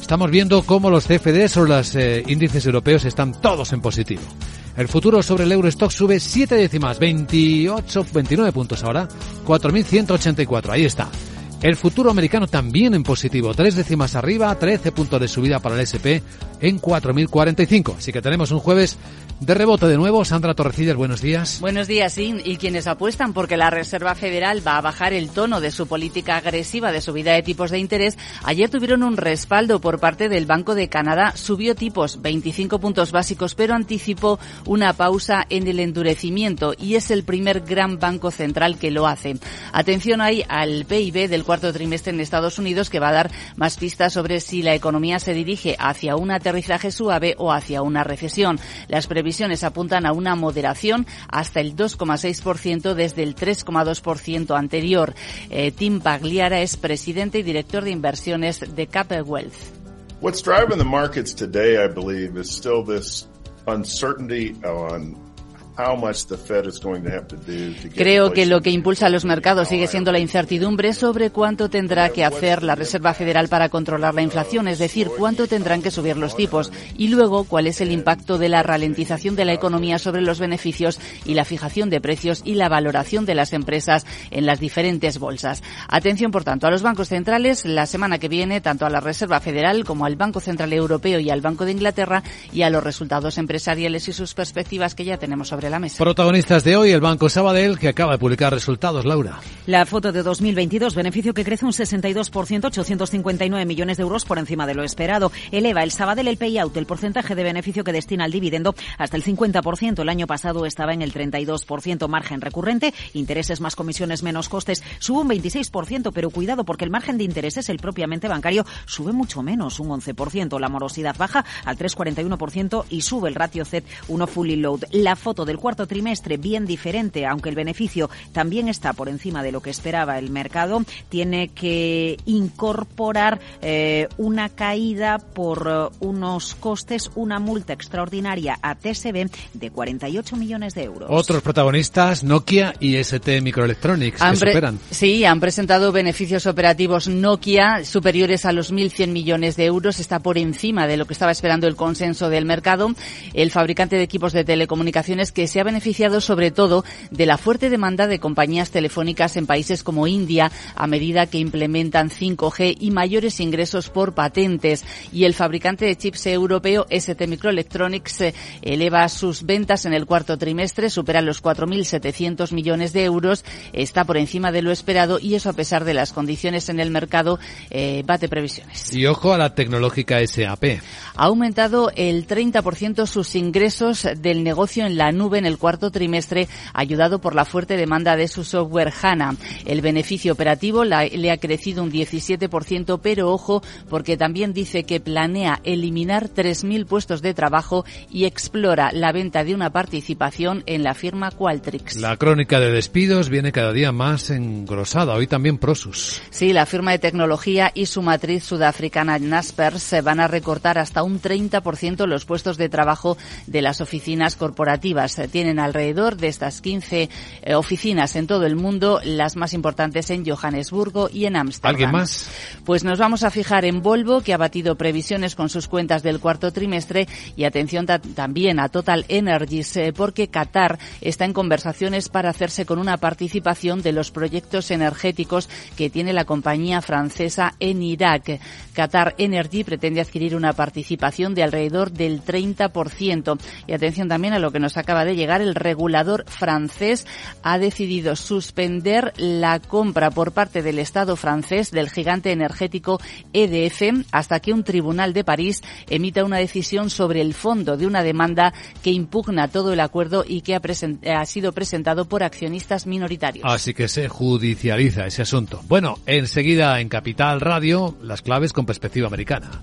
Estamos viendo cómo los CFDs o los eh, índices europeos están todos en positivo. El futuro sobre el Eurostock sube 7 décimas, 28, 29 puntos ahora, 4.184. Ahí está. El futuro americano también en positivo, 3 décimas arriba, 13 puntos de subida para el SP en 4.045. Así que tenemos un jueves de rebote de nuevo, Sandra Torrecillas, buenos días. Buenos días, sí. Y quienes apuestan porque la Reserva Federal va a bajar el tono de su política agresiva de subida de tipos de interés, ayer tuvieron un respaldo por parte del Banco de Canadá. Subió tipos 25 puntos básicos, pero anticipó una pausa en el endurecimiento y es el primer gran banco central que lo hace. Atención ahí al PIB del cuarto trimestre en Estados Unidos que va a dar más pistas sobre si la economía se dirige hacia un aterrizaje suave o hacia una recesión. Las previsiones apuntan a una moderación hasta el 2,6% desde el 3,2% anterior. Eh, Tim Pagliara es presidente y director de inversiones de Capel Wealth. What's driving the markets today, I believe, is still this uncertainty on Creo que lo que impulsa a los mercados sigue siendo la incertidumbre sobre cuánto tendrá que hacer la Reserva Federal para controlar la inflación, es decir, cuánto tendrán que subir los tipos y luego cuál es el impacto de la ralentización de la economía sobre los beneficios y la fijación de precios y la valoración de las empresas en las diferentes bolsas. Atención, por tanto, a los bancos centrales la semana que viene, tanto a la Reserva Federal como al Banco Central Europeo y al Banco de Inglaterra y a los resultados empresariales y sus perspectivas que ya tenemos sobre la mesa. Protagonistas de hoy, el Banco Sabadell, que acaba de publicar resultados, Laura. La foto de 2022, beneficio que crece un 62%, 859 millones de euros por encima de lo esperado. Eleva el Sabadell el payout, el porcentaje de beneficio que destina al dividendo, hasta el 50%. El año pasado estaba en el 32%. Margen recurrente, intereses más comisiones menos costes, sube un 26%, pero cuidado porque el margen de intereses, el propiamente bancario, sube mucho menos, un 11%. La morosidad baja al 3,41% y sube el ratio Z 1 fully load. La foto del cuarto trimestre bien diferente, aunque el beneficio también está por encima de lo que esperaba el mercado, tiene que incorporar eh, una caída por eh, unos costes, una multa extraordinaria a TSB de 48 millones de euros. Otros protagonistas, Nokia y ST Microelectronics, que superan. Sí, han presentado beneficios operativos Nokia superiores a los 1.100 millones de euros. Está por encima de lo que estaba esperando el consenso del mercado. El fabricante de equipos de telecomunicaciones que se ha beneficiado sobre todo de la fuerte demanda de compañías telefónicas en países como India a medida que implementan 5G y mayores ingresos por patentes. Y el fabricante de chips europeo ST Microelectronics eh, eleva sus ventas en el cuarto trimestre, supera los 4.700 millones de euros, está por encima de lo esperado y eso a pesar de las condiciones en el mercado eh, bate previsiones. Y ojo a la tecnológica SAP. Ha aumentado el 30% sus ingresos del negocio en la nube en el cuarto trimestre, ayudado por la fuerte demanda de su software HANA. El beneficio operativo le ha crecido un 17%, pero ojo, porque también dice que planea eliminar 3.000 puestos de trabajo y explora la venta de una participación en la firma Qualtrics. La crónica de despidos viene cada día más engrosada. Hoy también Prosus. Sí, la firma de tecnología y su matriz sudafricana Naspers se van a recortar hasta un 30% los puestos de trabajo de las oficinas corporativas. Tienen alrededor de estas 15 eh, oficinas en todo el mundo, las más importantes en Johannesburgo y en Ámsterdam. ¿Alguien más? Pues nos vamos a fijar en Volvo, que ha batido previsiones con sus cuentas del cuarto trimestre y atención también a Total Energies, eh, porque Qatar está en conversaciones para hacerse con una participación de los proyectos energéticos que tiene la compañía francesa en Irak. Qatar Energy pretende adquirir una participación de alrededor del 30%. Y atención también a lo que nos acaba de llegar el regulador francés ha decidido suspender la compra por parte del Estado francés del gigante energético EDF hasta que un tribunal de París emita una decisión sobre el fondo de una demanda que impugna todo el acuerdo y que ha, ha sido presentado por accionistas minoritarios. Así que se judicializa ese asunto. Bueno, enseguida en Capital Radio, las claves con perspectiva americana.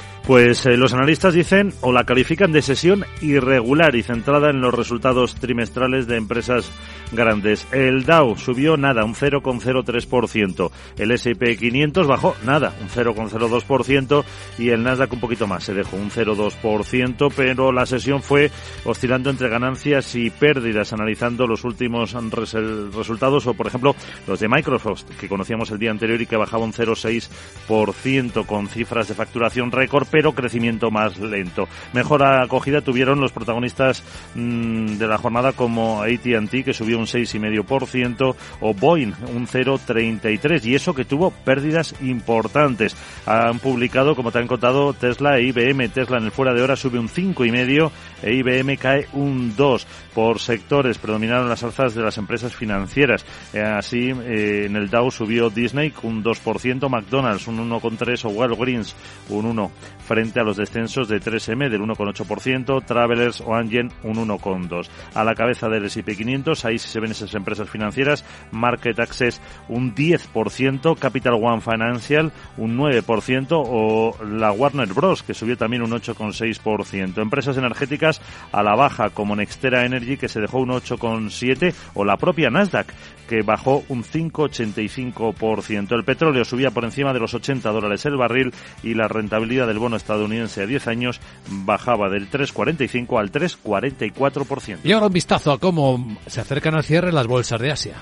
Pues eh, los analistas dicen o la califican de sesión irregular y centrada en los resultados trimestrales de empresas grandes. El Dow subió nada, un 0,03%. El S&P 500 bajó nada, un 0,02% y el Nasdaq un poquito más, se dejó un 0,2%, pero la sesión fue oscilando entre ganancias y pérdidas, analizando los últimos resultados o, por ejemplo, los de Microsoft, que conocíamos el día anterior y que bajaba un 0,6% con cifras de facturación récord pero crecimiento más lento. Mejor acogida tuvieron los protagonistas mm, de la jornada como AT&T, que subió un 6,5% o Boeing un 0,33% y eso que tuvo pérdidas importantes. Han publicado, como te han contado, Tesla e IBM. Tesla en el fuera de hora sube un 5,5% e IBM cae un 2%. Por sectores predominaron las alzas de las empresas financieras. Eh, así, eh, en el Dow subió Disney un 2%, McDonald's un 1,3% o Walgreens un 1% frente a los descensos de 3M del 1,8%, Travelers o Angen un 1,2%. A la cabeza del S&P 500, ahí sí se ven esas empresas financieras, Market Access un 10%, Capital One Financial un 9% o la Warner Bros. que subió también un 8,6%. Empresas energéticas a la baja como Nextera Energy que se dejó un 8,7% o la propia Nasdaq que bajó un 5,85%. El petróleo subía por encima de los 80 dólares el barril y la rentabilidad del bono estadounidense a 10 años bajaba del 3,45 al 3,44%. Y ahora un vistazo a cómo se acercan cierre las bolsas de Asia.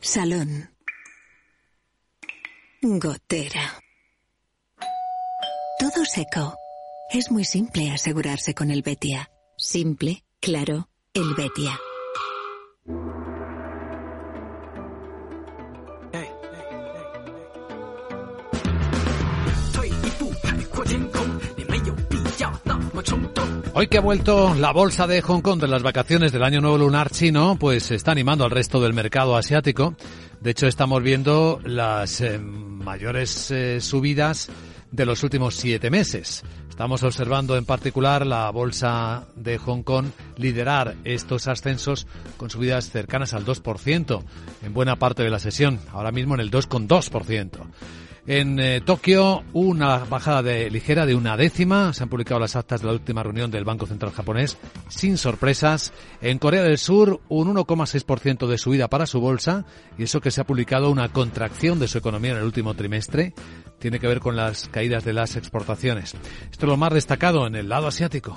Salón. Gotera. Todo seco. Es muy simple asegurarse con el Betia. Simple, claro, el Betia. Hoy que ha vuelto la bolsa de Hong Kong de las vacaciones del año nuevo lunar chino, pues está animando al resto del mercado asiático. De hecho, estamos viendo las eh, mayores eh, subidas de los últimos siete meses. Estamos observando en particular la bolsa de Hong Kong liderar estos ascensos con subidas cercanas al 2% en buena parte de la sesión, ahora mismo en el 2,2%. En eh, Tokio, una bajada de, ligera de una décima. Se han publicado las actas de la última reunión del Banco Central japonés, sin sorpresas. En Corea del Sur, un 1,6% de subida para su bolsa, y eso que se ha publicado una contracción de su economía en el último trimestre. Tiene que ver con las caídas de las exportaciones. Esto es lo más destacado en el lado asiático.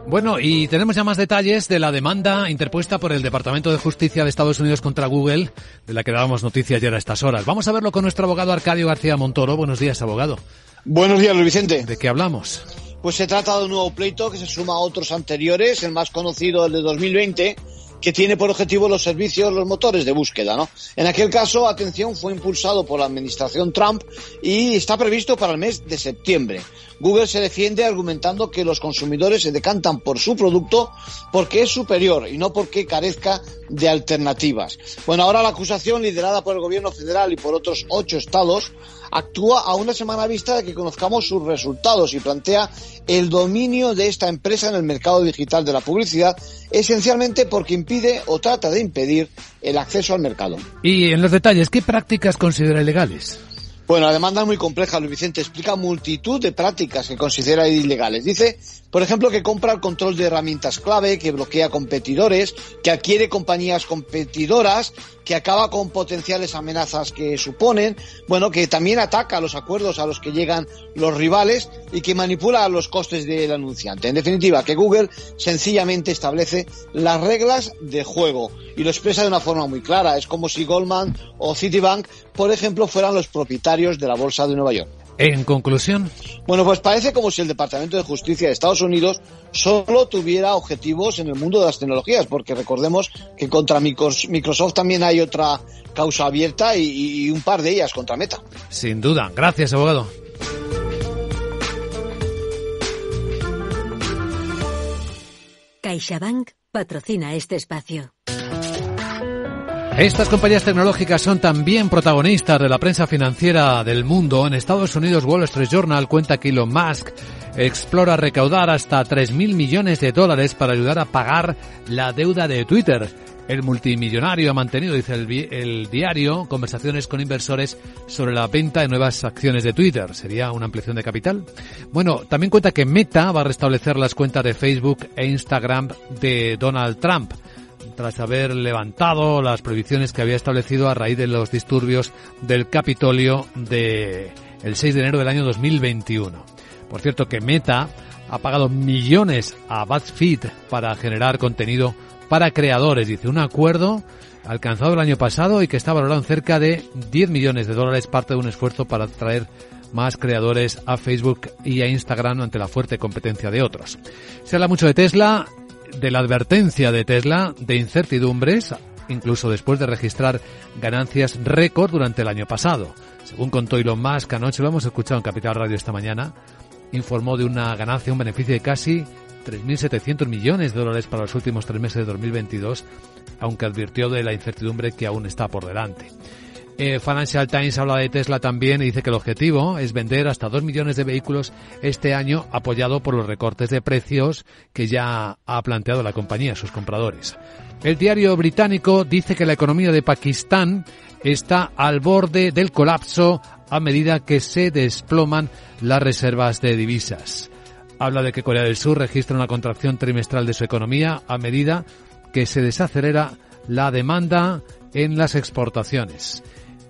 Bueno, y tenemos ya más detalles de la demanda interpuesta por el Departamento de Justicia de Estados Unidos contra Google, de la que dábamos noticias ya a estas horas. Vamos a verlo con nuestro abogado Arcadio García Montoro. Buenos días, abogado. Buenos días, Luis Vicente. ¿De qué hablamos? Pues se trata de un nuevo pleito que se suma a otros anteriores, el más conocido, el de 2020, que tiene por objetivo los servicios, los motores de búsqueda, ¿no? En aquel caso, atención, fue impulsado por la administración Trump y está previsto para el mes de septiembre. Google se defiende argumentando que los consumidores se decantan por su producto porque es superior y no porque carezca de alternativas. Bueno, ahora la acusación, liderada por el gobierno federal y por otros ocho estados, actúa a una semana vista de que conozcamos sus resultados y plantea el dominio de esta empresa en el mercado digital de la publicidad, esencialmente porque impide o trata de impedir el acceso al mercado. Y en los detalles, ¿qué prácticas considera ilegales? Bueno, la demanda es muy compleja, Luis Vicente. Explica multitud de prácticas que considera ilegales. Dice, por ejemplo, que compra el control de herramientas clave, que bloquea competidores, que adquiere compañías competidoras, que acaba con potenciales amenazas que suponen, bueno, que también ataca los acuerdos a los que llegan los rivales y que manipula los costes del anunciante. En definitiva, que Google sencillamente establece las reglas de juego y lo expresa de una forma muy clara. Es como si Goldman o Citibank, por ejemplo, fueran los propietarios de la Bolsa de Nueva York. En conclusión. Bueno, pues parece como si el Departamento de Justicia de Estados Unidos solo tuviera objetivos en el mundo de las tecnologías, porque recordemos que contra Microsoft también hay otra causa abierta y, un par de ellas contra Meta. Sin duda. Gracias, abogado. CaixaBank patrocina este espacio. Estas compañías tecnológicas son también protagonistas de la prensa financiera del mundo. En Estados Unidos, Wall Street Journal cuenta que Elon Musk explora recaudar hasta 3.000 millones de dólares para ayudar a pagar la deuda de Twitter. El multimillonario ha mantenido, dice el, el, diario, conversaciones con inversores sobre la venta de nuevas acciones de Twitter. ¿Sería una ampliación de capital? Bueno, también cuenta que Meta va a restablecer las cuentas de Facebook e Instagram de Donald Trump tras haber levantado las prohibiciones que había establecido a raíz de los disturbios del Capitolio de el 6 de enero del año 2021. Por cierto que Meta ha pagado millones a BuzzFeed para generar contenido para creadores, dice un acuerdo alcanzado el año pasado y que está valorado en cerca de 10 millones de dólares, parte de un esfuerzo para atraer más creadores a Facebook y a Instagram ante la fuerte competencia de otros. Se habla mucho de Tesla, de la advertencia de Tesla de incertidumbres, incluso después de registrar ganancias récord durante el año pasado. Según contó Elon Musk anoche, lo hemos escuchado en Capital Radio esta mañana, informó de una ganancia, un beneficio de casi 3.700 millones de dólares para los últimos tres meses de 2022, aunque advirtió de la incertidumbre que aún está por delante. Eh, Financial Times habla de Tesla también y dice que el objetivo es vender hasta 2 millones de vehículos este año apoyado por los recortes de precios que ya ha planteado la compañía a sus compradores. El diario británico dice que la economía de Pakistán está al borde del colapso a medida que se desploman las reservas de divisas. Habla de que Corea del Sur registra una contracción trimestral de su economía a medida que se desacelera la demanda en las exportaciones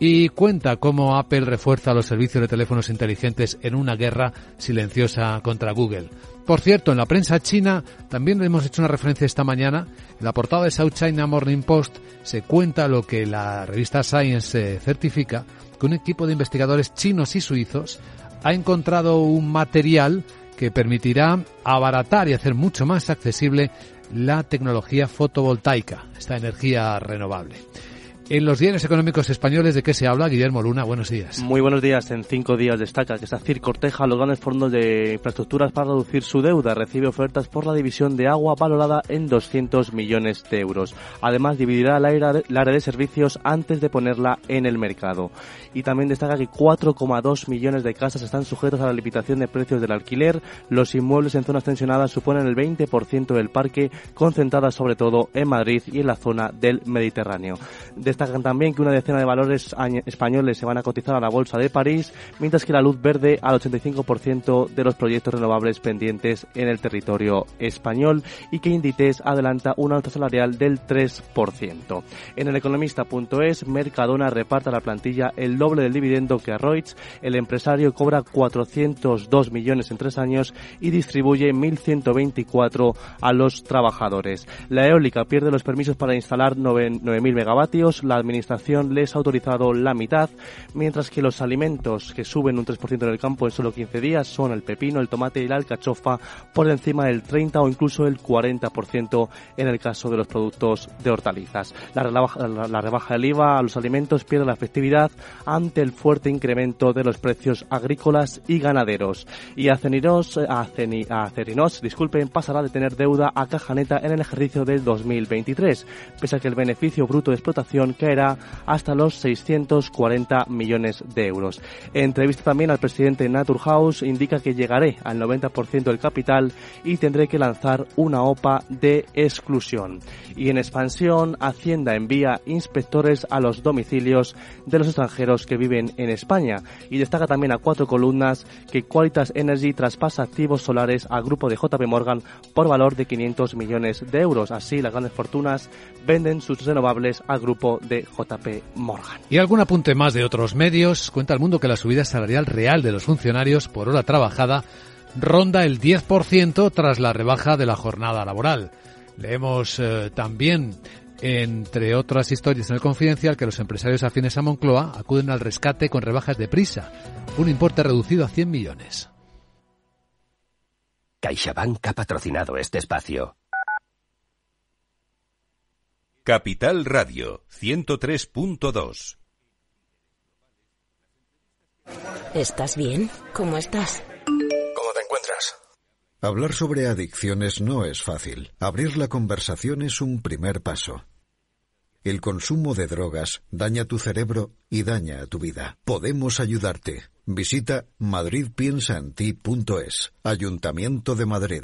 y cuenta cómo Apple refuerza los servicios de teléfonos inteligentes en una guerra silenciosa contra Google. Por cierto, en la prensa china también hemos hecho una referencia esta mañana. En la portada de South China Morning Post se cuenta lo que la revista Science certifica, que un equipo de investigadores chinos y suizos ha encontrado un material que permitirá abaratar y hacer mucho más accesible la tecnología fotovoltaica, esta energía renovable. En los diarios económicos españoles, ¿de qué se habla? Guillermo Luna, buenos días. Muy buenos días. En cinco días destaca que SACIR corteja los grandes fondos de infraestructuras para reducir su deuda. Recibe ofertas por la división de agua valorada en 200 millones de euros. Además, dividirá la área de servicios antes de ponerla en el mercado. Y también destaca que 4,2 millones de casas están sujetas a la limitación de precios del alquiler. Los inmuebles en zonas tensionadas suponen el 20% del parque, concentrada sobre todo en Madrid y en la zona del Mediterráneo. Destacan también que una decena de valores españoles se van a cotizar a la Bolsa de París, mientras que la luz verde al 85% de los proyectos renovables pendientes en el territorio español y que Inditex adelanta una alta salarial del 3%. En el economista.es, Mercadona reparta la plantilla el doble del dividendo que a Reuters. El empresario cobra 402 millones en tres años y distribuye 1.124 a los trabajadores. La eólica pierde los permisos para instalar 9.000 megavatios la Administración les ha autorizado la mitad, mientras que los alimentos que suben un 3% en el campo en solo 15 días son el pepino, el tomate y la alcachofa por encima del 30 o incluso el 40% en el caso de los productos de hortalizas. La rebaja, la, rebaja del IVA a los alimentos pierde la efectividad ante el fuerte incremento de los precios agrícolas y ganaderos. Y Aceniros, Acerinos, disculpen, pasará de tener deuda a caja neta en el ejercicio del 2023, pese a que el beneficio bruto de explotación caerá hasta los 640 millones de euros. En entrevista también al presidente Naturhaus indica que llegaré al 90% del capital y tendré que lanzar una OPA de exclusión. Y en expansión, Hacienda envía inspectores a los domicilios de los extranjeros que viven en España y destaca también a cuatro columnas que Qualitas Energy traspasa activos solares al grupo de JP Morgan por valor de 500 millones de euros. Así, las grandes fortunas venden sus renovables al grupo de JP Morgan. Y algún apunte más de otros medios. Cuenta el mundo que la subida salarial real de los funcionarios por hora trabajada ronda el 10% tras la rebaja de la jornada laboral. Leemos eh, también, entre otras historias en el Confidencial, que los empresarios afines a Moncloa acuden al rescate con rebajas de prisa, un importe reducido a 100 millones. CaixaBank ha patrocinado este espacio. Capital Radio 103.2 ¿Estás bien? ¿Cómo estás? ¿Cómo te encuentras? Hablar sobre adicciones no es fácil. Abrir la conversación es un primer paso. El consumo de drogas daña tu cerebro y daña a tu vida. Podemos ayudarte. Visita madridpiensaenti.es. Ayuntamiento de Madrid.